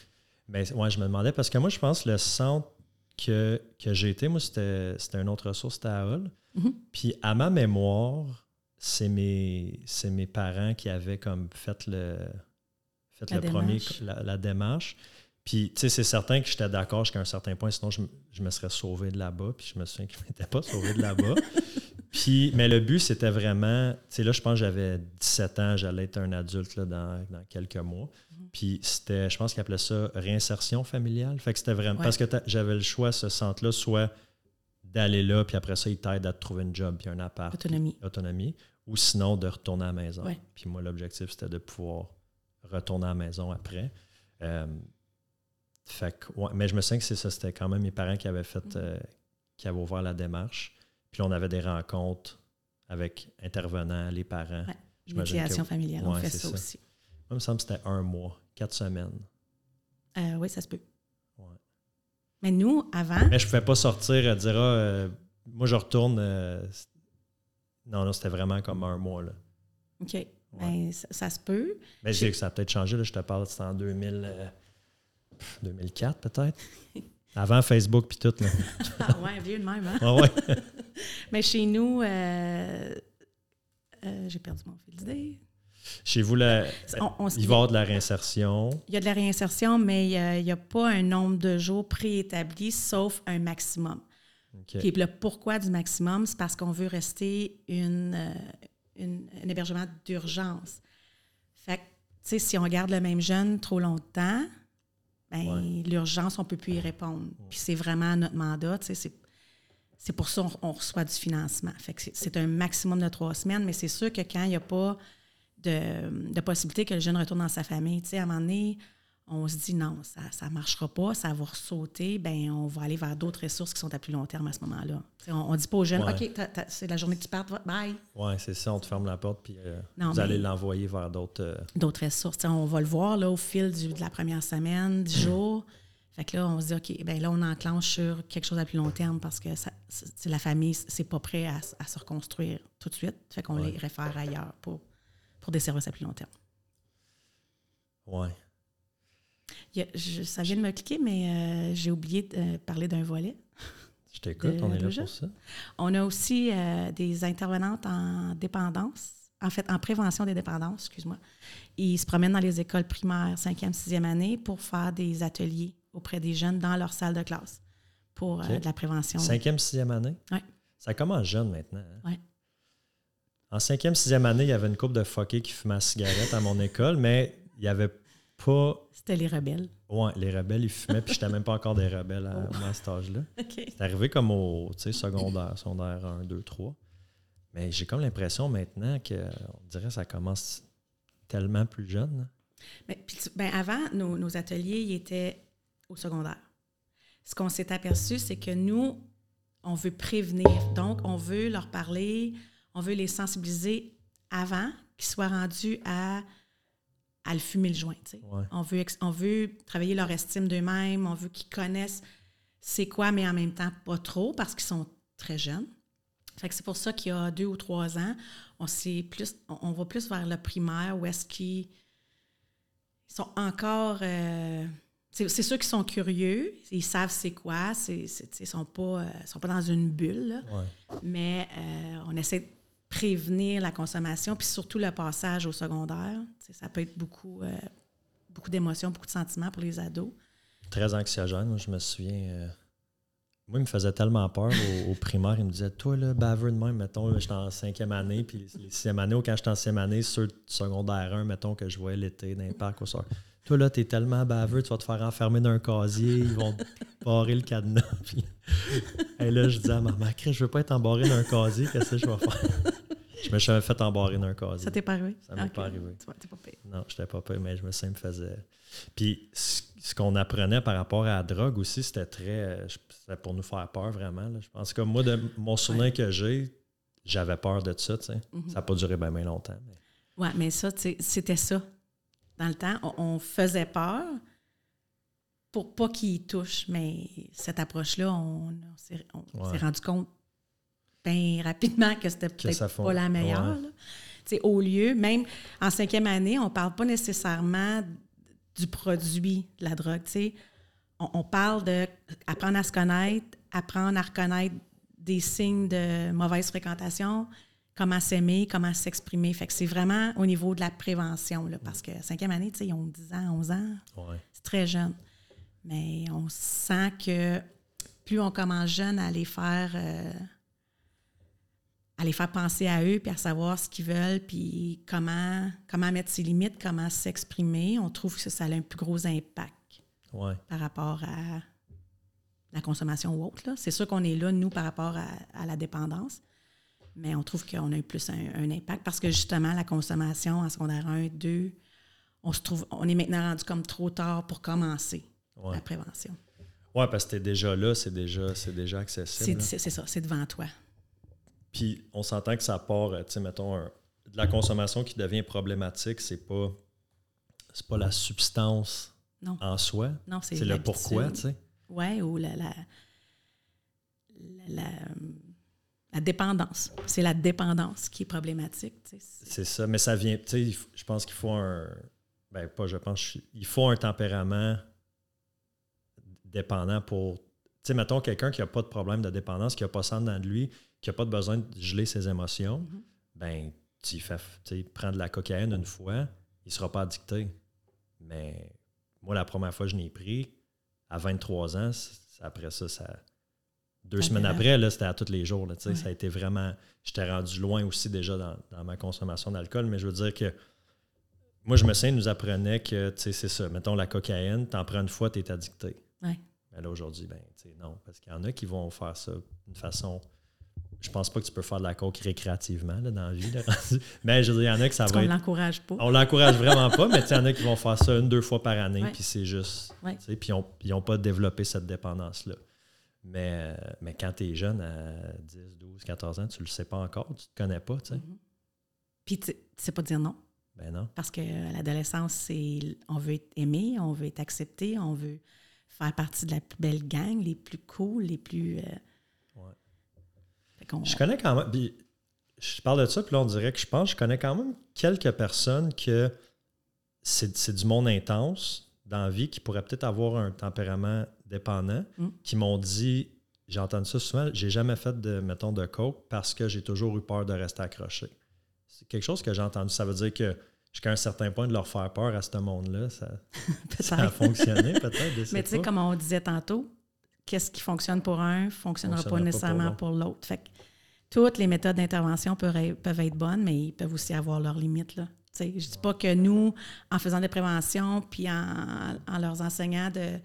Mais ouais, je me demandais, parce que moi, je pense que le centre que, que j'ai été, moi, c'était, une autre ressource, c'était à Hull. Mhm. Puis à ma mémoire, c'est mes, c'est mes parents qui avaient comme fait le, fait La le premier, démarche. la, la démarche. Puis, tu sais, c'est certain que j'étais d'accord jusqu'à un certain point, sinon je, me- je me serais sauvé de là-bas. Puis je me souviens que je ne m'étais pas sauvé de là-bas. Puis, mais le but, c'était vraiment, tu sais, là, je pense que j'avais 17 ans, j'allais être un adulte là, dans, dans quelques mois. Puis c'était, je pense qu'ils appelaient ça réinsertion familiale. Fait que c'était vraiment, Ouais. parce que j'avais le choix, ce centre-là, soit d'aller là, puis après ça, ils t'aident à te trouver une job, puis un appart. puis Autonomie. Ou sinon de retourner à la maison. Ouais. Puis moi, l'objectif, c'était de pouvoir retourner à la maison après. Euh, fait que, ouais, mais je me souviens que c'est ça, c'était quand même mes parents qui avaient fait, euh, qui avaient ouvert la démarche. Puis on avait des rencontres avec intervenants, les parents. Ouais. Médiation familiale on fait ça, ça. aussi Moi, il me semble que c'était un mois, quatre semaines. Euh, oui ça se peut Ouais. mais nous avant Mais je ne pouvais pas sortir et dire, ah, moi, je retourne. Euh, non, non, c'était vraiment comme un mois. Là. ok ben, ça, ça se peut Mais je dis que ça a peut-être changé. Là, je te parle, c'était en 2000, euh, pff, 2004 peut-être. Avant Facebook puis tout. Là. ah ouais vieux de même hein? Ah ouais. mais chez nous euh, euh, j'ai perdu mon fil d'idée Chez vous, là, On- il va y avoir de la réinsertion. Il y a de la réinsertion, mais il n'y a, a pas un nombre de jours préétabli, sauf un maximum. Puis le pourquoi du maximum, c'est parce qu'on veut rester une, euh, une- un hébergement d'urgence. Fait que, tu sais, si on garde le même jeune trop longtemps, ben, Ouais. l'urgence, on ne peut plus y répondre. Puis c'est vraiment notre mandat, tu sais, c'est, c'est pour ça qu'on on reçoit du financement. Fait que c'est, c'est un maximum de trois semaines, mais c'est sûr que quand il n'y a pas de, de possibilité que le jeune retourne dans sa famille, tu sais, à un moment donné, on se dit non, ça ne marchera pas, ça va ressauter, ben on va aller vers d'autres ressources qui sont à plus long terme à ce moment-là. On ne dit pas aux jeunes, Ouais. OK, c'est la journée que tu partes, bye. Oui, c'est ça. On te ferme la porte puis euh, Non, vous allez l'envoyer vers d'autres. euh, D'autres ressources. On va le voir là, au fil du- de la première semaine, dix jours. Fait que là, on se dit, OK, ben là, on enclenche sur quelque chose à plus long terme parce que ça, la famille, c'est pas prêt à, à se reconstruire tout de suite. Fait qu'on Ouais. les réfère ailleurs pour, pour des services à plus long terme. ouais. A- je- ça vient de me cliquer, mais euh, j'ai oublié de euh, parler d'un volet. Je t'écoute, on est là pour ça. On a aussi euh, des intervenantes en dépendance, en fait, en prévention des dépendances, excuse-moi. Ils se promènent dans les écoles primaires, 5e, 6e année, pour faire des ateliers auprès des jeunes dans leur salle de classe pour euh, de la prévention. Cinquième, sixième année? Ouais. Ça commence jeune maintenant. hein? Ouais. En cinquième, sixième année, il y avait une couple de fuckés qui fumaient la cigarette à mon école, mais il n'y avait pas. C'était les rebelles. Ouais, les rebelles, ils fumaient, puis j'étais même pas encore des rebelles à, moi, à cet âge-là. C'est arrivé comme au secondaire, secondaire 1, 2, 3. Mais j'ai comme l'impression maintenant qu'on dirait que ça commence tellement plus jeune. hein. Mais, puis ben, avant, nos, nos ateliers, ils étaient au secondaire. Ce qu'on s'est aperçu, c'est que nous, on veut prévenir. Donc, on veut leur parler, on veut les sensibiliser avant qu'ils soient rendus à, à le fumer le joint. Ouais. On, veut, on veut travailler leur estime d'eux-mêmes, on veut qu'ils connaissent c'est quoi, mais en même temps pas trop parce qu'ils sont très jeunes. Fait que c'est pour ça qu'il y a deux ou trois ans, on, plus, on, on va plus vers le primaire où est-ce qu'ils ils sont encore. euh, c'est sûr qu'ils sont curieux, ils savent c'est quoi, ils sont pas, euh, sont pas dans une bulle, là. Ouais. mais euh, on essaie de prévenir la consommation, puis surtout le passage au secondaire. Ça peut être beaucoup, euh, beaucoup d'émotions, beaucoup de sentiments pour les ados. Très anxiogène. Je me souviens. euh, moi, il me faisait tellement peur au, primaire. Il me disait Toi, là, baveux de même, mettons, j'étais en cinquième année, puis les sixième année, ou quand j'étais en sixième année, de secondaire 1, mettons, que je voyais l'été dans les au soir. Toi, là, t'es tellement baveux, tu vas te faire enfermer dans un casier, ils vont barrer le cadenas. Et là, je dis à ma mère, je veux pas être embarré dans un casier, qu'est-ce que je vais faire? Je me suis fait embarrer dans un casier. Ça t'est pas arrivé? Ça m'est pas arrivé. Tu vois, t'es pas payé. Non, je n'étais pas payé, mais je me suis me faisais. Puis ce qu'on apprenait par rapport à la drogue aussi, c'était très. C'était pour nous faire peur vraiment. Je pense que moi, de mon souvenir que j'ai, j'avais peur de ça. tu sais. Mhm. Ça n'a pas duré bien, bien longtemps. Mais... Oui, mais ça, c'était ça. Dans le temps, on, faisait peur pour pas qu'il touche. Mais cette approche-là, on, s'est rendu compte bien rapidement que c'était peut-être pas la meilleure. Au lieu, même en cinquième année, on ne parle pas nécessairement du produit de la drogue. On, on parle d'apprendre à se connaître, apprendre à reconnaître des signes de mauvaise fréquentation, comment s'aimer, comment s'exprimer. Fait que c'est vraiment au niveau de la prévention, là, parce que cinquième année, ils ont 10 ans, 11 ans. C'est très jeune. Mais on sent que plus on commence jeune à les faire euh, à les faire penser à eux, puis à savoir ce qu'ils veulent, puis comment, comment mettre ses limites, comment s'exprimer, on trouve que ça a un plus gros impact par rapport à la consommation ou autre. C'est sûr qu'on est là, nous, par rapport à, la dépendance, mais on trouve qu'on a eu plus un, impact parce que justement, la consommation en secondaire 1, 2, on se trouve, on est maintenant rendu comme trop tard pour commencer la prévention. Oui, parce que tu es déjà là, c'est déjà, déjà accessible. C'est ça, c'est devant toi. Puis on s'entend que ça part, tu sais, mettons, de la consommation qui devient problématique, c'est pas, c'est pas la substance en soi. Non, c'est le pourquoi, tu sais. Oui, ou la, la, la, dépendance. C'est la dépendance qui est problématique. C'est ça, mais ça vient, tu sais, je pense qu'il faut un. Ben, pas je pense, il faut un tempérament dépendant pour. Tu sais, mettons quelqu'un qui n'a pas de problème de dépendance, qui n'a pas ça dans de lui, qui n'a pas besoin de geler ses émotions, mm-hmm. ben, tu fais, prends de la cocaïne une fois, il ne sera pas addicté. Mais moi, la première fois que je l'ai pris, à 23 ans, après ça, ça deux semaines après, là, c'était à tous les jours. Là, Ça a été vraiment. J'étais rendu loin aussi déjà dans, ma consommation d'alcool, mais je veux dire que moi, je me souviens, nous apprenait que c'est ça. Mettons la cocaïne, t'en prends une fois, tu es addicté. Mais là, aujourd'hui, ben, non. Parce qu'il y en a qui vont faire ça d'une façon je pense pas que tu peux faire de la coke récréativement là, dans la vie. mais je veux dire, il y en a que ça va. On l'encourage pas. On l'encourage vraiment pas, mais il y en a qui vont faire ça une, deux fois par année, puis c'est juste. Puis ils n'ont pas développé cette dépendance-là. Mais, mais quand tu es jeune, à 10, 12, 14 ans, tu le sais pas encore, tu te connais pas. tu sais. Mm-hmm. Puis tu sais pas dire non. Ben non. Parce que l'adolescence, c'est on veut être aimé, on veut être accepté, on veut faire partie de la plus belle gang, les plus cool, les plus. Euh, je connais quand même. je parle de ça, puis là, on dirait que je pense, je connais quand même quelques personnes que c'est du monde intense dans la vie qui pourrait peut-être avoir un tempérament dépendant, mm. qui m'ont dit j'ai entendu ça souvent, j'ai jamais fait de, mettons, de coke parce que j'ai toujours eu peur de rester accroché. C'est quelque chose que j'ai entendu. Ça veut dire que jusqu'à un certain point de leur faire peur à ce monde-là, ça, a fonctionné peut-être. Mais tu sais, comme on disait tantôt, qu'est-ce qui fonctionne pour un ne fonctionnera pas nécessairement pour l'autre. Fait que toutes les méthodes d'intervention peuvent, être bonnes, mais ils peuvent aussi avoir leurs limites. Là. je ne dis pas que nous, en faisant des préventions, puis en, leur enseignant de,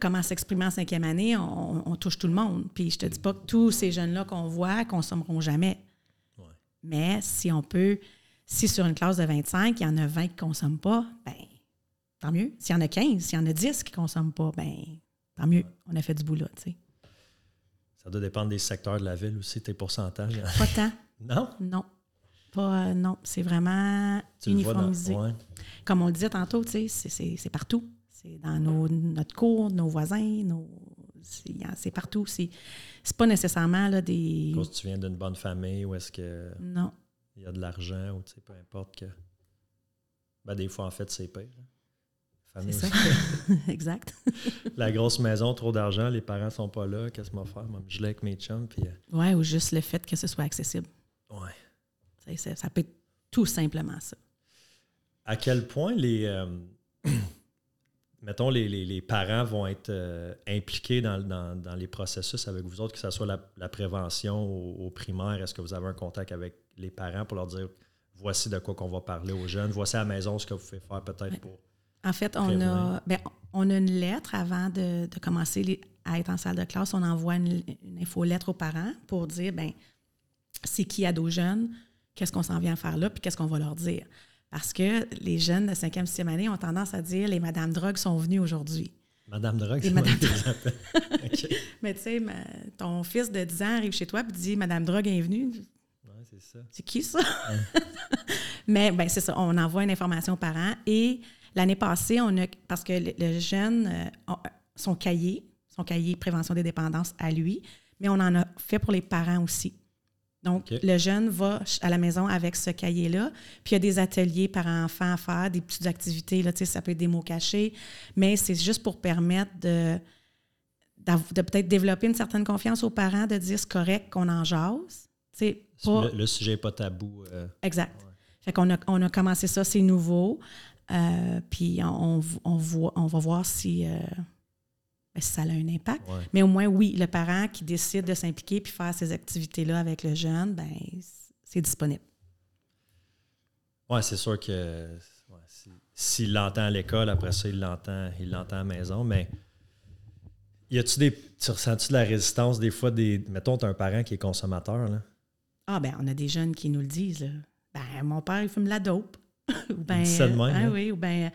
comment s'exprimer en cinquième année, on, touche tout le monde. Puis je te dis pas que tous ces jeunes-là qu'on voit consommeront jamais. Mais si on peut, si sur une classe de 25, il y en a 20 qui ne consomment pas, ben tant mieux. S'il y en a 15, s'il y en a 10 qui ne consomment pas, ben tant mieux. On a fait du boulot, tu sais. Ça doit dépendre des secteurs de la ville aussi, tes pourcentages. Pas tant. non? Non. Pas, euh, non. C'est vraiment uniformisé. Comme on le disait tantôt, tu sais, c'est partout. C'est dans nos, notre cours, nos voisins, nos, c'est partout. C'est pas nécessairement là, des. Parce que tu viens d'une bonne famille ou est-ce que. Non. Il y a de l'argent ou tu sais, peu importe que. Ben, des fois, en fait, c'est pire. C'est ça. exact. la grosse maison, trop d'argent, les parents sont pas là, qu'est-ce qu'on va faire? je l'ai avec mes chums. Puis, euh, ouais, ou juste le fait que ce soit accessible. Ouais. Ça, peut être tout simplement ça. À quel point les. Euh, mettons, les, parents vont être euh, impliqués dans, les processus avec vous autres, que ce soit la, prévention au, primaire. Est-ce que vous avez un contact avec les parents pour leur dire voici de quoi qu'on va parler aux jeunes, voici à la maison ce que vous pouvez faire peut-être pour En fait, on a, ben, on a une lettre avant de, commencer à être en salle de classe. On envoie une, infolettre aux parents pour dire ben c'est qui ado jeunes, qu'est-ce qu'on s'en vient faire là, puis qu'est-ce qu'on va leur dire. Parce que les jeunes de 5e, 6e année ont tendance à dire les Madame Drogue sont venues aujourd'hui. Madame Drogue, c'est Madame Mais tu sais, ton fils de 10 ans arrive chez toi et dit Madame Drogue est venue. Oui, c'est ça. C'est qui ça? Mais ben, c'est ça, on envoie une information aux parents et L'année passée, on a, parce que le, jeune, euh, son cahier, son cahier prévention des dépendances à lui, mais on en a fait pour les parents aussi. Donc, le jeune va à la maison avec ce cahier-là, puis il y a des ateliers par enfant à faire, des petites activités, là, ça peut être des mots cachés, mais c'est juste pour permettre de, de peut-être développer une certaine confiance aux parents, de dire c'est correct qu'on en jase. Pas... Le, sujet n'est pas tabou. Euh, exact. Fait qu'on a, on a commencé ça, c'est nouveau. Euh, puis on, voit, on va voir euh, si, ça a un impact. Mais au moins, oui, le parent qui décide de s'impliquer puis faire ces activités-là avec le jeune, ben c'est disponible. Oui, c'est sûr que s'il l'entend à l'école, après ça, il l'entend, il l'entend à la maison, mais y a-tu des. Tu ressens-tu de la résistance des fois des. Mettons, tu as un parent qui est consommateur, là? Ah, ben, on a des jeunes qui nous le disent, Ben, mon père, il fume la dope ben, ça de même, hein, oui, ou ben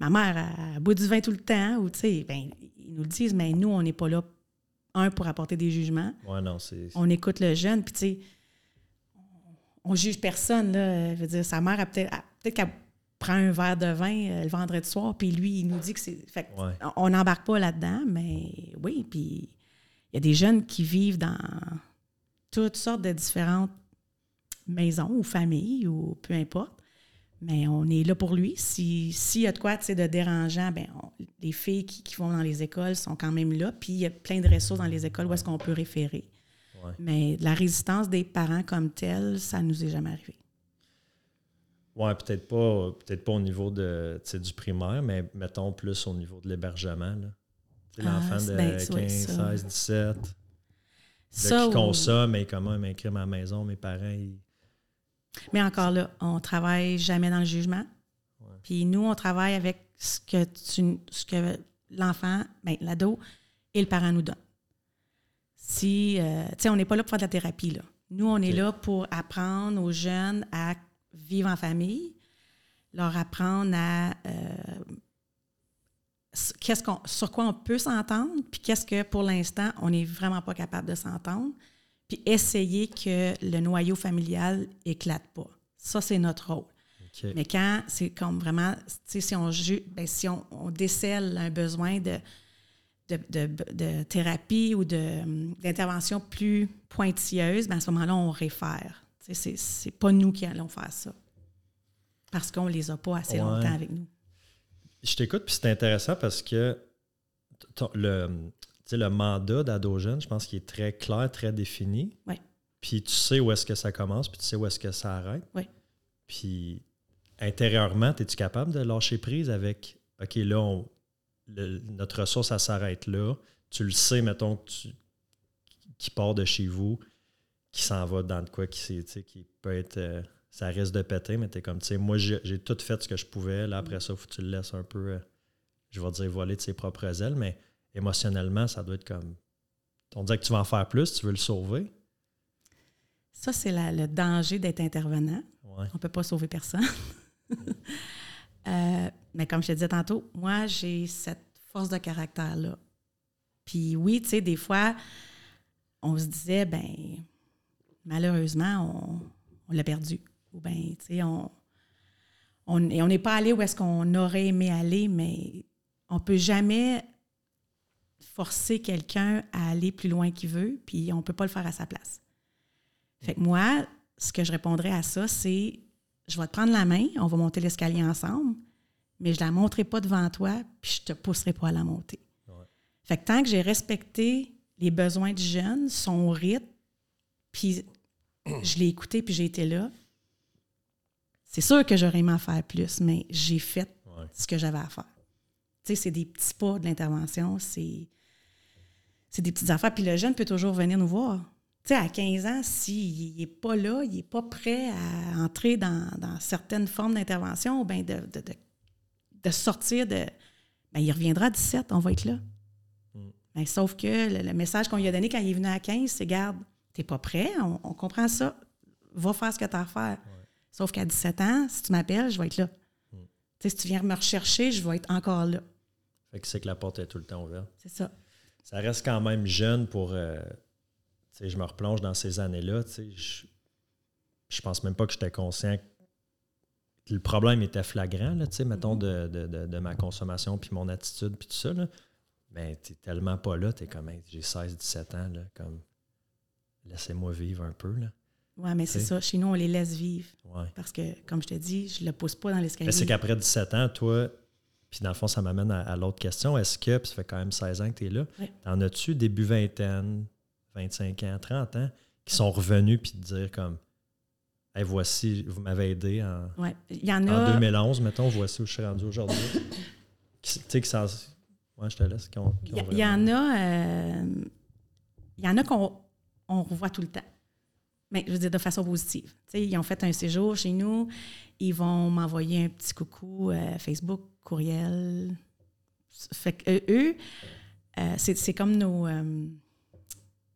ma mère, elle, boit du vin tout le temps, ou tu sais, ben, ils nous le disent, mais nous, on n'est pas là, un, pour apporter des jugements. Ouais, non, c'est... On écoute le jeune, puis tu sais, on, juge personne, là. Je veux dire, sa mère, a peut-être, peut-être qu'elle prend un verre de vin euh, le vendredi soir, puis lui, il nous dit que c'est... Fait on n'embarque pas là-dedans, mais oui, puis il y a des jeunes qui vivent dans toutes sortes de différentes maisons ou familles ou peu importe mais on est là pour lui. S'il y a de quoi de dérangeant, ben les filles qui, vont dans les écoles sont quand même là. Puis il y a plein de ressources dans les écoles où est-ce qu'on peut référer. Mais la résistance des parents comme telle, ça ne nous est jamais arrivé. Oui, peut-être pas, peut-être pas au niveau de, du primaire, mais mettons plus au niveau de l'hébergement. L'enfant ah, de 15, 16, 17. qui consomme, mais comment m'écrire à la maison, mes parents, ils mais encore là, on travaille jamais dans le jugement. Puis nous, on travaille avec ce que, ce que l'enfant, ben, l'ado et le parent nous donnent. Si, euh, tu sais, on n'est pas là pour faire de la thérapie, là. Nous, on est là pour apprendre aux jeunes à vivre en famille, leur apprendre à euh, qu'est-ce qu'on, sur quoi on peut s'entendre, puis qu'est-ce que pour l'instant, on n'est vraiment pas capable de s'entendre puis essayer que le noyau familial éclate pas. Ça, c'est notre rôle. Mais quand c'est comme vraiment, si on, ben, si on, décèle un besoin de, de, thérapie ou d'intervention plus pointilleuse, ben à ce moment-là, on réfère. C'est, c'est pas nous qui allons faire ça. Parce qu'on les a pas assez longtemps avec nous. Je t'écoute, puis c'est intéressant parce que le, le mandat d'ado jeune, je pense qu'il est très clair, très défini. Oui. Puis tu sais où est-ce que ça commence, puis tu sais où est-ce que ça arrête. Oui. Puis intérieurement, es-tu capable de lâcher prise avec OK, là, notre ressource, ça s'arrête là. Tu le sais, mettons, que tu, qui part de chez vous, qui s'en va dans de quoi, qui, qui peut être. Euh, ça risque de péter, mais tu es comme, tu sais, moi, j'ai tout fait ce que je pouvais. Là, après ça, il faut que tu le laisses un peu, euh, je vais dire, voler de ses propres ailes, mais émotionnellement, ça doit être comme. On dirait que tu vas en faire plus, tu veux le sauver. Ça, c'est le danger d'être intervenant. On ne peut pas sauver personne. Euh, mais comme je te disais tantôt, moi, j'ai cette force de caractère-là. Puis oui, tu sais, des fois, on se disait, ben malheureusement, on, l'a perdu. Ou bien, tu sais, on on n'est pas allé où est-ce qu'on aurait aimé aller, mais on ne peut jamais forcer quelqu'un à aller plus loin qu'il veut, puis on ne peut pas le faire à sa place. Fait que moi, ce que je répondrais à ça, c'est je vais te prendre la main, on va monter l'escalier ensemble, mais je ne la monterai pas devant toi, puis je ne te pousserai pas à la monter. Fait que tant que j'ai respecté les besoins du jeune, son rythme, puis je l'ai écouté, puis j'ai été là, c'est sûr que j'aurais aimé en faire plus, mais j'ai fait ce que j'avais à faire. Tu sais, c'est des petits pas de l'intervention, c'est c'est des petites affaires. Puis le jeune peut toujours venir nous voir. Tu sais, à 15 ans, s'il n'est pas là, il n'est pas prêt à entrer dans, certaines formes d'intervention, bien de, de sortir de. Ben, il reviendra à 17, on va être là. Mm. Ben, sauf que le, le message qu'on lui a donné quand il est venu à 15, c'est garde, t'es pas prêt, on, on comprend ça, va faire ce que tu as à faire. Sauf qu'à 17 ans, si tu m'appelles, je vais être là. Tu si tu viens me rechercher, je vais être encore là. Fait que c'est que la porte est tout le temps ouverte. C'est ça. Ça reste quand même jeune pour. euh, tu sais, je me replonge dans ces années-là. tu sais, Je, je pense même pas que j'étais conscient que le problème était flagrant, là, tu sais, mettons, de, de, de- de ma consommation, puis mon attitude, puis tout ça. Là. Mais t'es tellement pas là, t'es comme, Hey, j'ai 16, 17 ans, là, comme, laissez-moi vivre un peu. Là. Oui, mais c'est ça. Chez nous, on les laisse vivre. Ouais. Parce que, comme je te dis, je le pousse pas dans l'escalier. Mais c'est qu'après 17 ans, toi, puis dans le fond, ça m'amène à, à l'autre question. Est-ce que, puis ça fait quand même 16 ans que tu es là, Oui. t'en as-tu début vingtaine, 25 ans, 30 ans, qui sont revenus puis te dire comme, hey, voici, vous m'avez aidé en, Ouais. Il y en en a. 2011, mettons, voici où je suis rendu aujourd'hui. Tu sais que ça. Ouais, je te laisse. qui ont- qui Il y, ont il y en a. euh, il y en a qu'on on revoit tout le temps. Mais je veux dire de façon positive. Ils ont fait un séjour chez nous. Ils vont m'envoyer un petit coucou euh, Facebook, courriel. Fait que euh, eux, euh, c'est comme nos,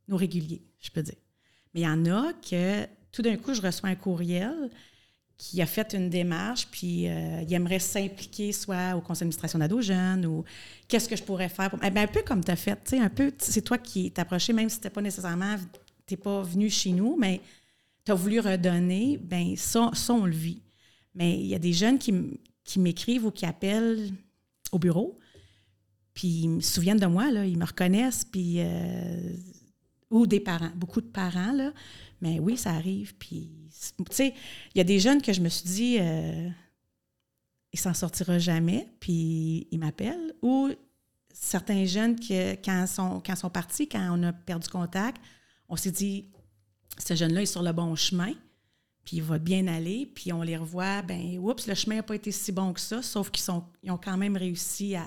nos réguliers, je peux dire. Mais il y en a que tout d'un coup, je reçois un courriel qui a fait une démarche, puis il aimerait s'impliquer soit au conseil d'administration d'ados jeunes ou qu'est-ce que je pourrais faire pour. Eh ben, un peu comme tu as fait, un peu, c'est toi qui t'es approché, même si tu pas nécessairement, tu pas venu chez nous, mais tu as voulu redonner, ben ça, on le vit. Mais il y a des jeunes qui, qui m'écrivent ou qui appellent au bureau, puis ils se souviennent de moi, là, ils me reconnaissent, puis. euh, ou des parents, beaucoup de parents, là. Mais oui, ça arrive. Puis, tu sais, il y a des jeunes que je me suis dit, euh, il s'en sortira jamais, puis ils m'appellent. Ou certains jeunes que, quand sont, quand sont partis, quand on a perdu contact, on s'est dit, ce jeune-là est sur le bon chemin, puis il va bien aller, puis on les revoit, ben, oups, le chemin n'a pas été si bon que ça, sauf qu'ils sont, ils ont quand même réussi à,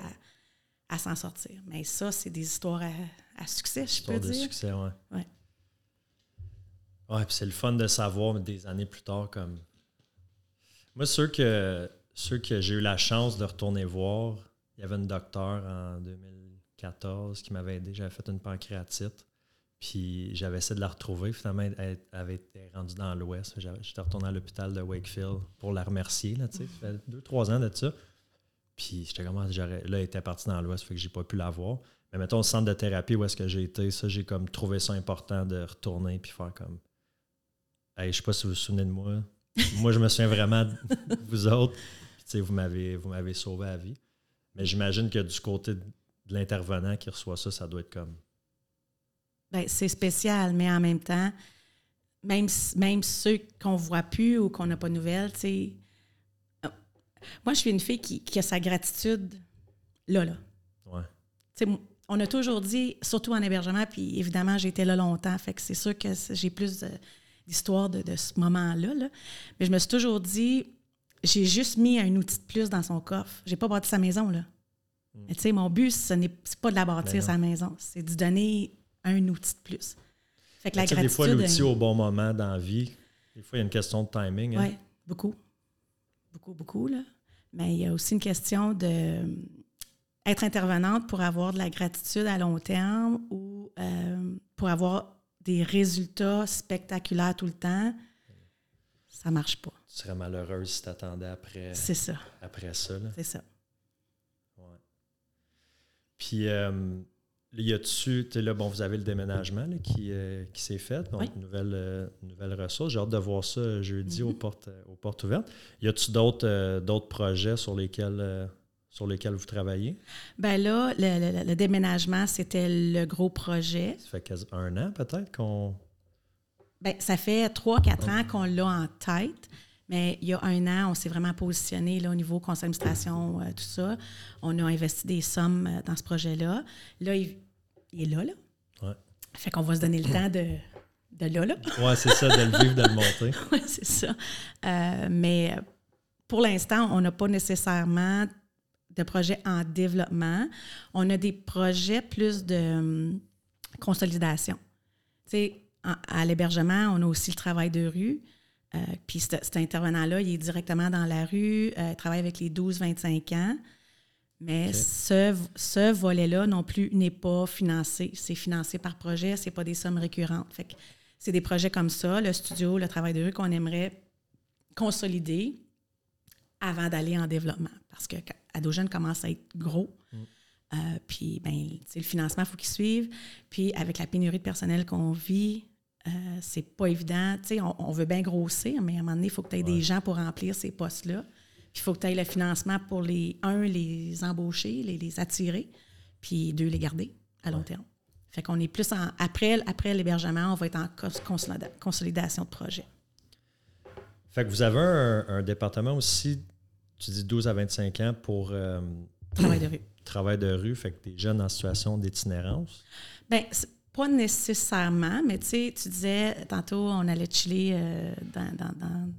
à s'en sortir. Mais ça, c'est des histoires à, à succès, je peux Histoire de dire. succès, ouais. Ouais. Ouais, puis c'est le fun de savoir mais des années plus tard comme. Moi, ceux que ceux que j'ai eu la chance de retourner voir, il y avait une docteure en 2014 qui m'avait aidé. J'avais fait une pancréatite. Puis j'avais essayé de la retrouver. Finalement, elle avait été rendue dans l'Ouest. J'étais retourné à l'hôpital de Wakefield pour la remercier. Là, ça fait deux, trois ans de ça. Puis j'étais comme, ah, là, elle était partie dans l'Ouest, fait que j'ai pas pu la voir. Mais mettons, au centre de thérapie où est-ce que j'ai été, ça, j'ai comme trouvé ça important de retourner puis faire comme. Hey, je sais pas si vous vous souvenez de moi. moi, je me souviens vraiment de vous autres. Puis, vous m'avez, vous m'avez sauvé la vie. Mais j'imagine que du côté de l'intervenant qui reçoit ça, ça doit être comme. Ben, c'est spécial, mais en même temps, même, même ceux qu'on ne voit plus ou qu'on n'a pas de nouvelles, tu sais. euh, Moi, je suis une fille qui, qui a sa gratitude là, là. Ouais. Tu sais, on a toujours dit, surtout en hébergement, puis évidemment, j'ai été là longtemps, fait que c'est sûr que j'ai plus d'histoire de, de ce moment-là. Là. Mais je me suis toujours dit, j'ai juste mis un outil de plus dans son coffre. J'ai pas bâti sa maison, là. Mais tu sais, mon but, ce n'est pas de la Ben bâtir, non. sa maison. C'est de donner un outil de plus. Fait que la Tu sais, gratitude... des fois, l'outil au bon moment dans la vie, des fois, il y a une question de timing. hein. Oui, beaucoup. Beaucoup, beaucoup, là. Mais il y a aussi une question de euh, être intervenante pour avoir de la gratitude à long terme ou euh, pour avoir des résultats spectaculaires tout le temps. Ça marche pas. Tu serais malheureuse si tu attendais après, C'est ça, après ça. là. c'est ça. Ouais. Puis, euh, y a-tu, tu là, bon, vous avez le déménagement là, qui, euh, qui s'est fait, donc Oui. une nouvelle, euh, nouvelle ressource. J'ai hâte de voir ça jeudi aux, Mhm. portes, euh, aux portes ouvertes. Y a-tu d'autres euh, d'autres projets sur lesquels, sur lesquels vous travaillez? Ben là, le, le- le déménagement, c'était le gros projet. Ça fait quasi un an peut-être qu'on. Ben, ça fait trois, quatre ans qu'on l'a en tête, mais il y a un an, on s'est vraiment positionné là, au niveau conseil d'administration, euh, tout ça. On a investi des sommes euh, dans ce projet-là. Là, il, il est là, là. Ouais. Fait qu'on va se donner le temps de, de là, là. Ouais, c'est ça, de le vivre, de le monter. Oui, c'est ça. Euh, mais pour l'instant, on n'a pas nécessairement de projet en développement. On a des projets plus de hum, consolidation. Tu sais, à l'hébergement, on a aussi le travail de rue. Puis cet, intervenant-là, il est directement dans la rue, il travaille avec les 12-25 ans. Mais ce, ce volet-là non plus n'est pas financé. C'est financé par projet, ce n'est pas des sommes récurrentes. Fait c'est des projets comme ça, le studio, le travail de rue, qu'on aimerait consolider avant d'aller en développement. Parce que Adogène commence à être gros. Mm. Euh, puis, ben, le financement, il faut qu'il suive. Puis, avec la pénurie de personnel qu'on vit, euh, c'est pas évident. On, on, veut bien grossir, mais à un moment donné, il faut que tu aies des gens pour remplir ces postes-là il faut que tu aies le financement pour les, un, les embaucher, les, les attirer, puis deux, les garder à long terme. Fait qu'on est plus en. Après, après l'hébergement, on va être en consolidation de projet. Fait que vous avez un, département aussi, tu dis 12 à 25 ans pour. Euh, travail de rue. Travail de rue, fait que des jeunes en situation d'itinérance? Bien, pas nécessairement, mais tu sais, tu disais, tantôt, on allait chiller euh,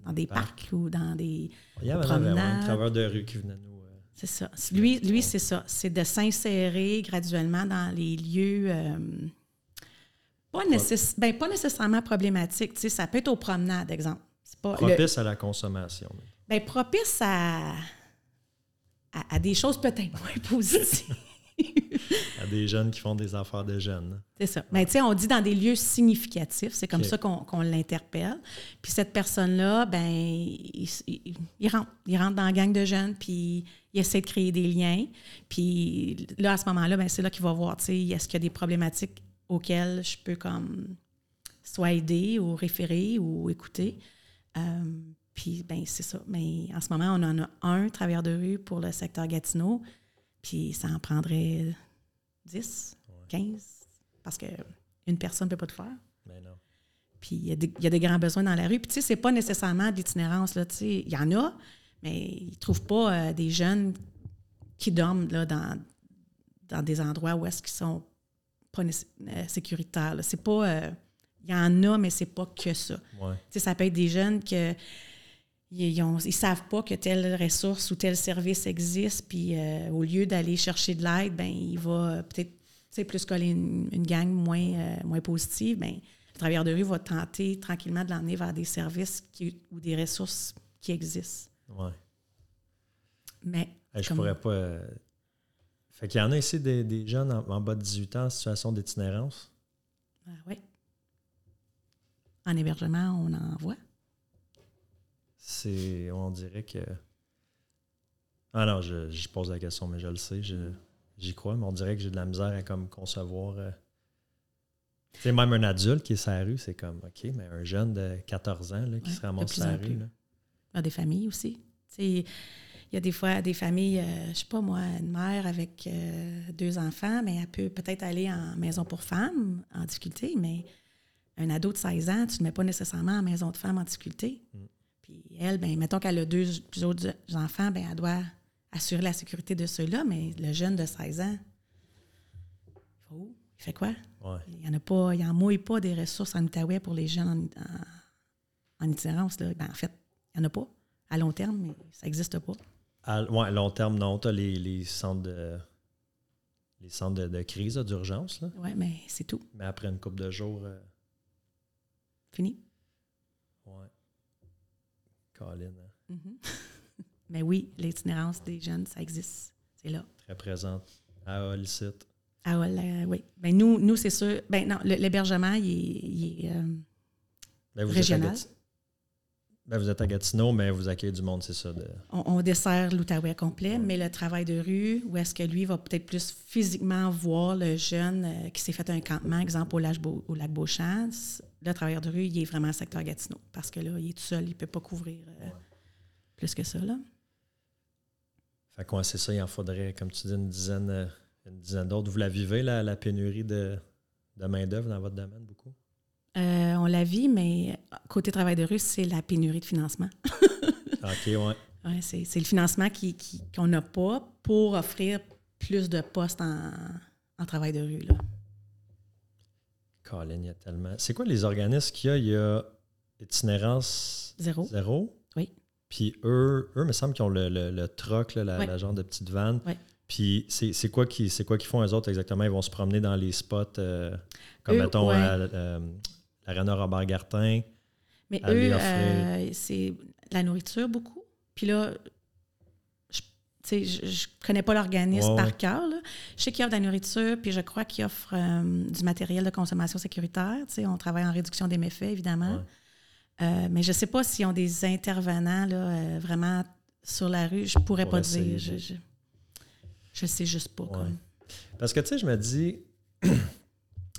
dans, des parcs ou dans des Il y avait un travailleur de rue qui venait nous... Euh, c'est ça. Lui, lui c'est ça. C'est de s'insérer graduellement dans les lieux... Euh, pas, ben, pas nécessairement problématiques. Tu sais, ça peut être aux promenades, exemple. Pas propice à la consommation. Bien, propice à, à des choses peut-être moins positives. à des jeunes qui font des affaires de jeunes. C'est ça. Mais tu sais, on dit dans des lieux significatifs, c'est comme ça qu'on l'interpelle. Puis cette personne-là, ben, il, rentre, il rentre dans la gang de jeunes, puis il essaie de créer des liens. Puis là, à ce moment-là, ben, c'est là qu'il va voir, tu sais, est-ce qu'il y a des problématiques auxquelles je peux comme soit aider ou référer ou écouter. Euh, puis, ben, c'est ça. Mais en ce moment, on en a un travailleur de rue pour le secteur Gatineau. Puis ça en prendrait 10, 15, parce qu'une personne ne peut pas tout faire. Mais non. Puis il y, a des grands besoins dans la rue. Puis tu sais, c'est pas nécessairement de l'itinérance, là, tu sais. Il y en a, mais ils ne trouvent pas euh, des jeunes qui dorment là, dans, dans des endroits où est-ce qu'ils sont pas euh, sécuritaires. C'est pas... Euh, il y en a, mais c'est pas que ça. Ouais. Tu sais, ça peut être des jeunes que ils ne savent pas que telle ressource ou tel service existe, puis euh, au lieu d'aller chercher de l'aide, ben il va peut-être plus coller une, gang moins, euh, moins positive. Ben, le travailleur de rue va tenter tranquillement de l'emmener vers des services ou des ressources qui existent. Oui. Mais. je pourrais pas. Euh, fait qu'il y en a ici des, jeunes en, bas de 18 ans en situation d'itinérance? Ah oui. En hébergement, on en voit c'est. On dirait que. Ah non, je, pose la question, mais je le sais, j'y crois, mais on dirait que j'ai de la misère à comme concevoir. c'est euh, même un adulte qui est sur la rue, c'est comme, OK, mais un jeune de 14 ans là, qui se ramasse sur la rue. Là. Il y a des familles aussi. il y a des fois des familles, je euh, je sais pas moi, une mère avec euh, deux enfants, mais elle peut peut-être aller en maison pour femmes en difficulté, mais un ado de 16 ans, tu ne mets pas nécessairement en maison de femmes en difficulté. Mm. Puis elle, ben, mettons qu'elle a deux autres enfants, ben, elle doit assurer la sécurité de ceux-là, mais le jeune de 16 ans, il fait quoi? Il n'y en a pas, il en mouille pas des ressources en Outaouais pour les jeunes en, en, itinérance. Là. Ben, en fait, il n'y en a pas. À long terme, mais ça n'existe pas. À, à long terme, non. Tu as les, les, centres de les centres de, crise, d'urgence. Oui, mais c'est tout. Mais après une couple de jours. Euh, Fini. Hein. Mm-hmm. Mais oui, l'itinérance des jeunes, ça existe. C'est là. Très présente. À site. À Hall, euh, oui. Ben nous, nous c'est sûr. Ben non, l'hébergement, il est, euh, ben, régional. Ben, vous êtes à Gatineau, mais vous accueillez du monde, c'est ça? On, dessert l'Outaouais complet, mais le travail de rue, où est-ce que lui va peut-être plus physiquement voir le jeune euh, qui s'est fait un campement, exemple au lac, au lac Beauchamp, le travailleur de rue, il est vraiment secteur Gatineau, parce que là, il est tout seul, il ne peut pas couvrir euh, plus que ça. Là. Fait quoi, c'est ça, il en faudrait, comme tu dis, une dizaine, euh, une dizaine d'autres. Vous la vivez, la, la pénurie de, de main-d'œuvre dans votre domaine, beaucoup? Euh, on la vit, mais côté travail de rue, c'est la pénurie de financement. OK, oui. Ouais, c'est, le financement qui, qu'on n'a pas pour offrir plus de postes en, en travail de rue. Là. Colin, il y a tellement. C'est quoi les organismes qu'il y a? Il y a itinérance zéro. Zéro? Oui. Puis eux, eux, me semble qu'ils ont le, le, troc, la, genre de petite vanne. Oui. Puis c'est quoi qu'ils font eux autres exactement? Ils vont se promener dans les spots, euh, comme mettons à, euh, l'Arena Robert Gartin. Mais eux, euh, c'est la nourriture beaucoup. Puis là, je, je connais pas l'organisme par cœur. là. Je sais qu'ils offrent de la nourriture, puis je crois qu'ils offrent euh, du matériel de consommation sécuritaire. On travaille en réduction des méfaits, évidemment. Ouais. Euh, mais je sais pas s'ils ont des intervenants là, vraiment sur la rue. Je pourrais Pour pas essayer dire. Je, de- je, je sais juste pas. Ouais. Parce que, tu sais, je me dis, tu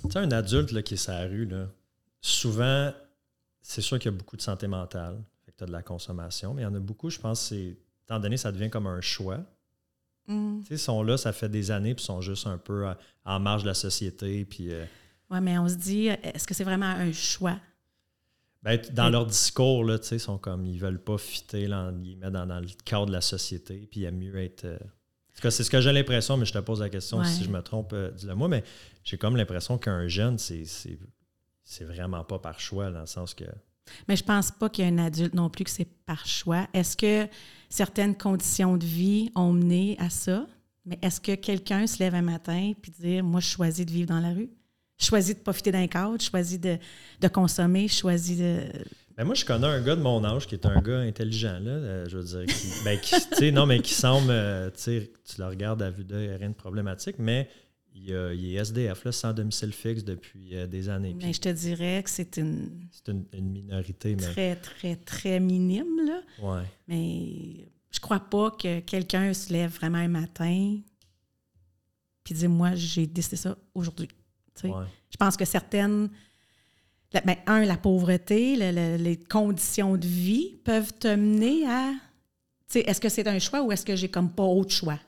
sais, un adulte là, qui est sur la rue, là, souvent, c'est sûr qu'il y a beaucoup de santé mentale. Fait que tu as de la consommation, mais il y en a beaucoup, je pense, c'est, étant donné, ça devient comme un choix. Mm. Tu sais, ils sont là, ça fait des années, puis ils sont juste un peu à- en marge de la société, puis... euh, Ouais, mais on se dit, est-ce que c'est vraiment un choix? Ben, dans leur discours, là, ils sont comme ils veulent pas fitter là, ils mettent dans, dans le cadre de la société, puis il y a mieux être. euh, c'est ce que j'ai l'impression, mais je te pose la question Ouais. si je me trompe, euh, dis-le moi, mais j'ai comme l'impression qu'un jeune, c'est, c'est, vraiment pas par choix, dans le sens que. Mais je pense pas qu'il y a un adulte non plus que c'est par choix. Est-ce que certaines conditions de vie ont mené à ça? Mais est-ce que quelqu'un se lève un matin puis dit Moi, je choisis de vivre dans la rue? Je choisis de profiter d'un cadre, je choisis de, de consommer, je choisis de. Ben moi, je connais un gars de mon âge qui est un gars intelligent, là, euh, je veux dire, qui, ben, qui- non, mais qui semble, euh, tu le regardes à vue d'œil, rien de problématique, mais il, a- il est SDF, là, sans domicile fixe depuis euh, des années. Mais je te dirais que c'est une c'est une, une minorité, mais. très, très, très minime, là. Ouais. Mais je crois pas que quelqu'un se lève vraiment un matin puis dit Moi, j'ai décidé ça aujourd'hui. Ouais. Je pense que certaines. la- ben, un, la pauvreté, le- le- les conditions de vie peuvent te mener à. Est-ce que c'est un choix ou est-ce que j'ai comme pas autre choix?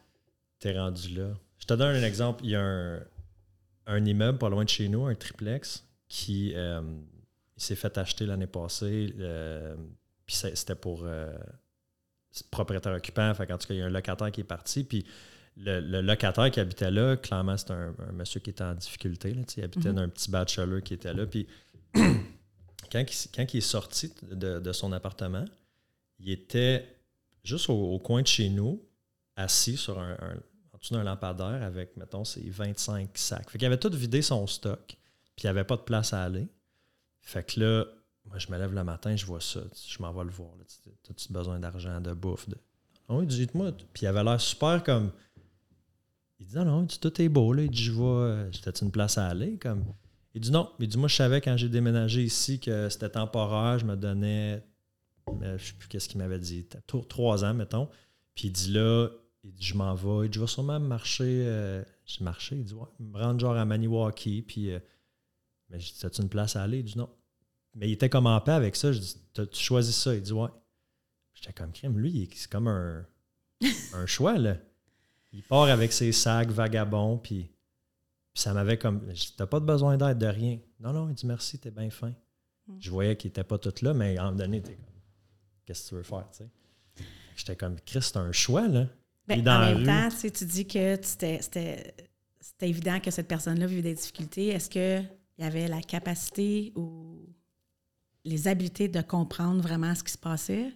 T'es rendu là. Je te donne un exemple. Il y a un, un immeuble pas loin de chez nous, un triplex, qui euh, s'est fait acheter l'année passée. euh, puis c'était pour euh, propriétaire occupant. Fait en tout cas, il y a un locataire qui est parti. Puis le, le locataire qui habitait là, clairement, c'était un, un monsieur qui était en difficulté. Là, il habitait Mhm. d'un petit bachelor qui était là. Puis quand, il, quand il est sorti de, de son appartement, il était juste au, au coin de chez nous, assis sur un, un- en dessous d'un lampadaire avec, mettons, ses 25 sacs. Fait qu'il avait tout vidé son stock, puis il n'y avait pas de place à aller. Fait que là, moi, je me lève le matin, je vois ça. Je m'en vais le voir. là. Tu as besoin d'argent, de bouffe? De... Ah oui, dites-moi. Puis il avait l'air super comme. Il dit, non, il dit, tout est beau, là. Il dit, je vois, j'étais une place à aller? Comme... Il dit, non. Il dit, moi, je savais quand j'ai déménagé ici que c'était temporaire, je me donnais, mais je sais plus qu'est-ce qu'il m'avait dit, Tro- trois ans, mettons. Puis il dit, là, il dit, je m'en vais. Il dit, je vais sûrement marcher. Euh... J'ai marché. Il dit, ouais, me rendre genre à Maniwaki. Puis, euh, mais je dis, as-tu une place à aller? Il dit, non. Mais il était comme en paix avec ça. Je dis, t'as-tu choisi ça? Il dit, ouais. J'étais comme crime. Lui, c'est comme un, un choix, là. Il part avec ses sacs vagabonds, puis, puis ça m'avait comme. T'as pas de besoin d'aide, de rien. Non, non, il dit merci, t'es bien fin. Mm. Je voyais qu'il était pas tout là, mais à un moment donné, t'es comme, qu'est-ce que tu veux faire, tu sais? J'étais comme, Chris, c'est un choix, là. Ben, dans en la même rue. temps, tu sais, tu dis que c'était évident que cette personne-là vivait des difficultés. Est-ce qu'il y avait la capacité ou les habiletés de comprendre vraiment ce qui se passait?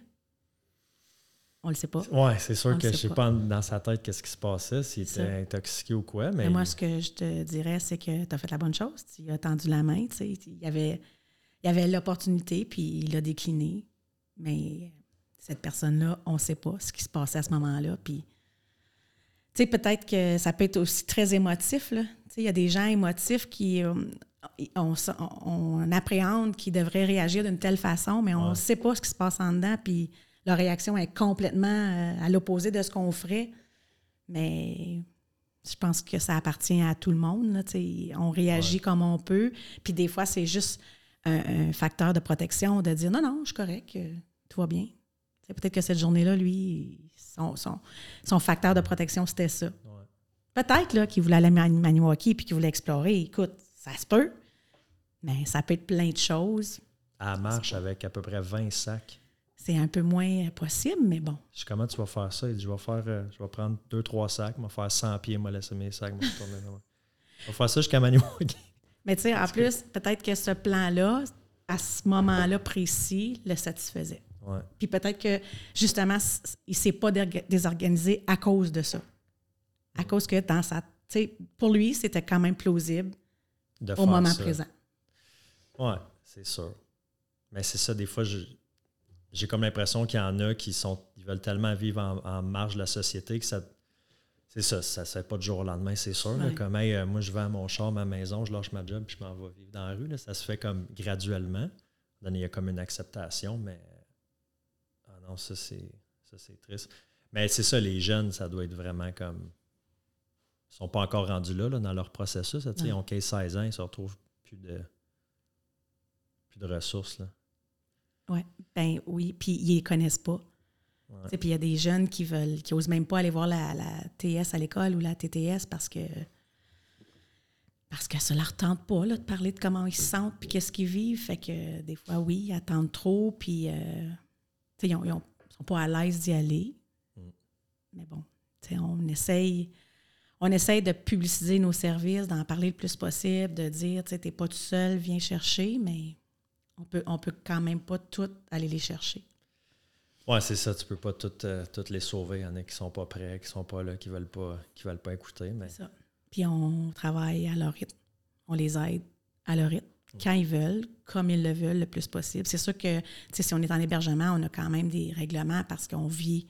On le sait pas. Ouais, c'est sûr On que je sait sais pas. dans sa tête qu'est-ce qui se passait, s'il était intoxiqué ou quoi, mais. Mais moi, ce que je te dirais, c'est que tu as fait la bonne chose. Tu as tendu la main. tu sais. Il y avait il avait l'opportunité, puis il a décliné. Mais cette personne-là, on ne sait pas ce qui se passait à ce moment-là. Puis, tu sais, peut-être que ça peut être aussi très émotif. Là. Tu sais, Il y a des gens émotifs qui. euh, on, appréhende qu'ils devraient réagir d'une telle façon, mais on ne Ouais. sait pas ce qui se passe en dedans, puis leur réaction est complètement euh, à l'opposé de ce qu'on ferait. Mais je pense que ça appartient à tout le monde. là, tu sais. on réagit comme on peut. Puis des fois, c'est juste un, un facteur de protection de dire non, non, je suis correct, euh, tout va bien. Peut-être que cette journée-là, lui, son, son, son facteur de protection, c'était ça. Ouais. Peut-être qu'il voulait aller à Mani- Maniwaki puis qu'il voulait explorer. Écoute, ça se peut, mais ça peut être plein de choses. À marche avec à peu près 20 sacs. C'est un peu moins possible, mais bon. Je dis, comment tu vas faire ça? Il dit, je vais faire, euh, je vais prendre deux, trois sacs, je vais faire 100 pieds, moi laisser mes sacs, moi retourner là. Je vais faire ça jusqu'à Maniwaki. Mais tu sais, en plus, peut-être que ce plan-là, à ce moment-là précis, le satisfaisait. Ouais. Puis peut-être que, justement, il ne s'est pas désorganisé à cause de ça. À cause que dans sa... Tu sais, pour lui, c'était quand même plausible De au moment ça. présent. Ouais, c'est sûr. Mais c'est ça, des fois, j'ai comme l'impression qu'il y en a qui sont ils veulent tellement vivre en, marge de la société que ça. C'est ça, ça ne se fait pas du jour au lendemain, c'est sûr. comme euh, moi, je vais à mon char, ma maison, je lâche ma job puis je m'en vais vivre dans la rue. Là, ça se fait comme graduellement. il y a comme une acceptation, mais. Non, ça, c'est triste. Mais c'est ça, les jeunes, ça doit être vraiment comme. Ils sont pas encore rendus là, dans leur processus. Ils ont 15-16 ans, ils se retrouvent plus de plus de ressources. Là. Ouais. Ben oui, puis ils les connaissent pas. Puis il y a des jeunes qui veulent, qui osent même pas aller voir la, la TS à l'école ou la TTS parce que parce que ça leur tente pas là, de parler de comment ils se sentent puis qu'est-ce qu'ils vivent. Fait que des fois, oui, ils attendent trop, puis euh, ils, ne sont pas à l'aise d'y aller. Mm. Mais bon, on essaye, on essaye de publiciser nos services, d'en parler le plus possible, de dire, tu n'es pas tout seul, viens chercher, mais on peut, on peut quand même pas toutes aller les chercher. Oui, c'est ça. Tu peux pas toutes, euh, toutes les sauver. Il y en a qui sont pas prêts, qui sont pas là, qui veulent pas, qui veulent pas écouter. Mais... C'est ça. Puis on travaille à leur rythme. On les aide à leur rythme, quand ils veulent, comme ils le veulent, le plus possible. C'est sûr que si on est en hébergement, on a quand même des règlements parce qu'on vit.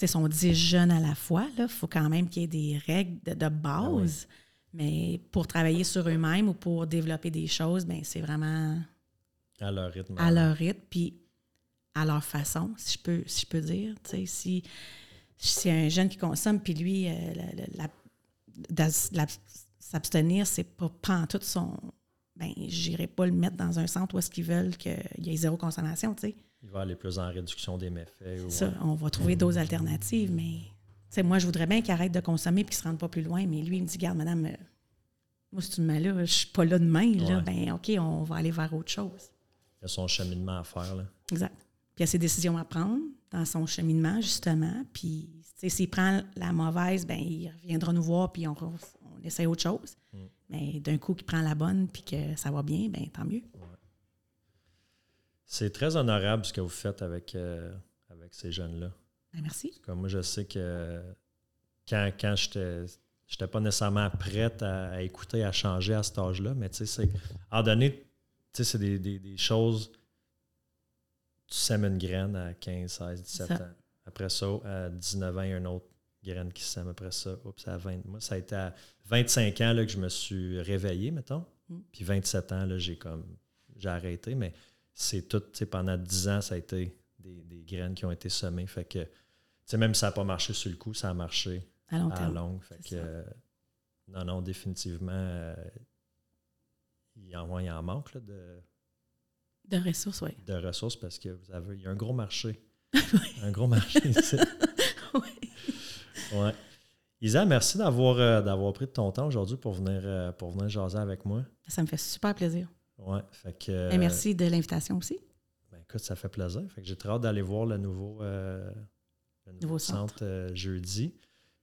Si on dit jeunes à la fois, il faut quand même qu'il y ait des règles de, ah base. Mais pour travailler sur eux-mêmes ou pour développer des choses, ben c'est vraiment à leur rythme. À leur rythme, puis à leur façon, si je peux, si je peux dire. Si, si un jeune qui consomme, puis lui, euh, s'abstenir, c'est pas, tout son. Ben, j'irai pas le mettre dans un centre où est-ce qu'ils veulent qu'il y ait zéro consommation, tu sais. Il va aller plus en réduction des méfaits. Ça, on va trouver d'autres alternatives, mais moi, je voudrais bien qu'il arrête de consommer et qu'il ne se rende pas plus loin, mais lui, il me dit, garde, madame, euh, moi, si tu me mets là, je suis pas là demain, là, ben OK, on va aller vers autre chose. Il a son cheminement à faire. Là. Exact. Puis il a ses décisions à prendre dans son cheminement, justement. Puis s'il prend la mauvaise, ben il reviendra nous voir, puis on, on essaie autre chose. Mm. Mais d'un coup, qu'il prend la bonne, puis que ça va bien, ben tant mieux. C'est très honorable ce que vous faites avec, euh, avec ces jeunes-là. Ben, merci. Comme moi, je sais que quand, quand j'étais n'étais pas nécessairement prête à, écouter, à changer à cet âge-là, mais tu sais, en donné, tu sais, c'est des, des, choses. Tu sèmes une graine à 15, 16, 17 ans. Après ça, à 19 ans, il y a une autre graine qui sème. Après ça, oups, à 20. Moi, ça a été à 25 ans là, que je me suis réveillé, mettons. Mm. Puis 27 ans, là, j'ai comme j'ai arrêté. Mais c'est tout, tu sais, pendant 10 ans, ça a été des, des graines qui ont été semées. Fait que, tu sais, même si ça n'a pas marché sur le coup, ça a marché à, long à longue. Fait que, non, non, définitivement, euh, il en, il en manque là, de, de ressources, oui. De ressources parce que vous avez, il y a un gros marché. un gros marché. Ouais. Isa, merci d'avoir, euh, d'avoir pris de ton temps aujourd'hui pour venir, euh, pour venir jaser avec moi. Ça me fait super plaisir. Ouais, fait que, Et merci de l'invitation aussi. Ben, écoute, ça fait plaisir. Fait que j'ai très hâte d'aller voir le nouveau, euh, nouveau, centre, jeudi.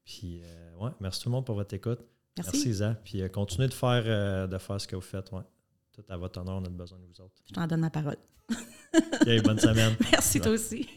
Puis, ouais, merci tout le monde pour votre écoute. Merci. Isa. Puis euh, continuez de faire, euh, de faire ce que vous faites. Ouais. Tout à votre honneur, on a besoin de vous autres. Je t'en donne ma parole. Bonne semaine. Merci toi aussi.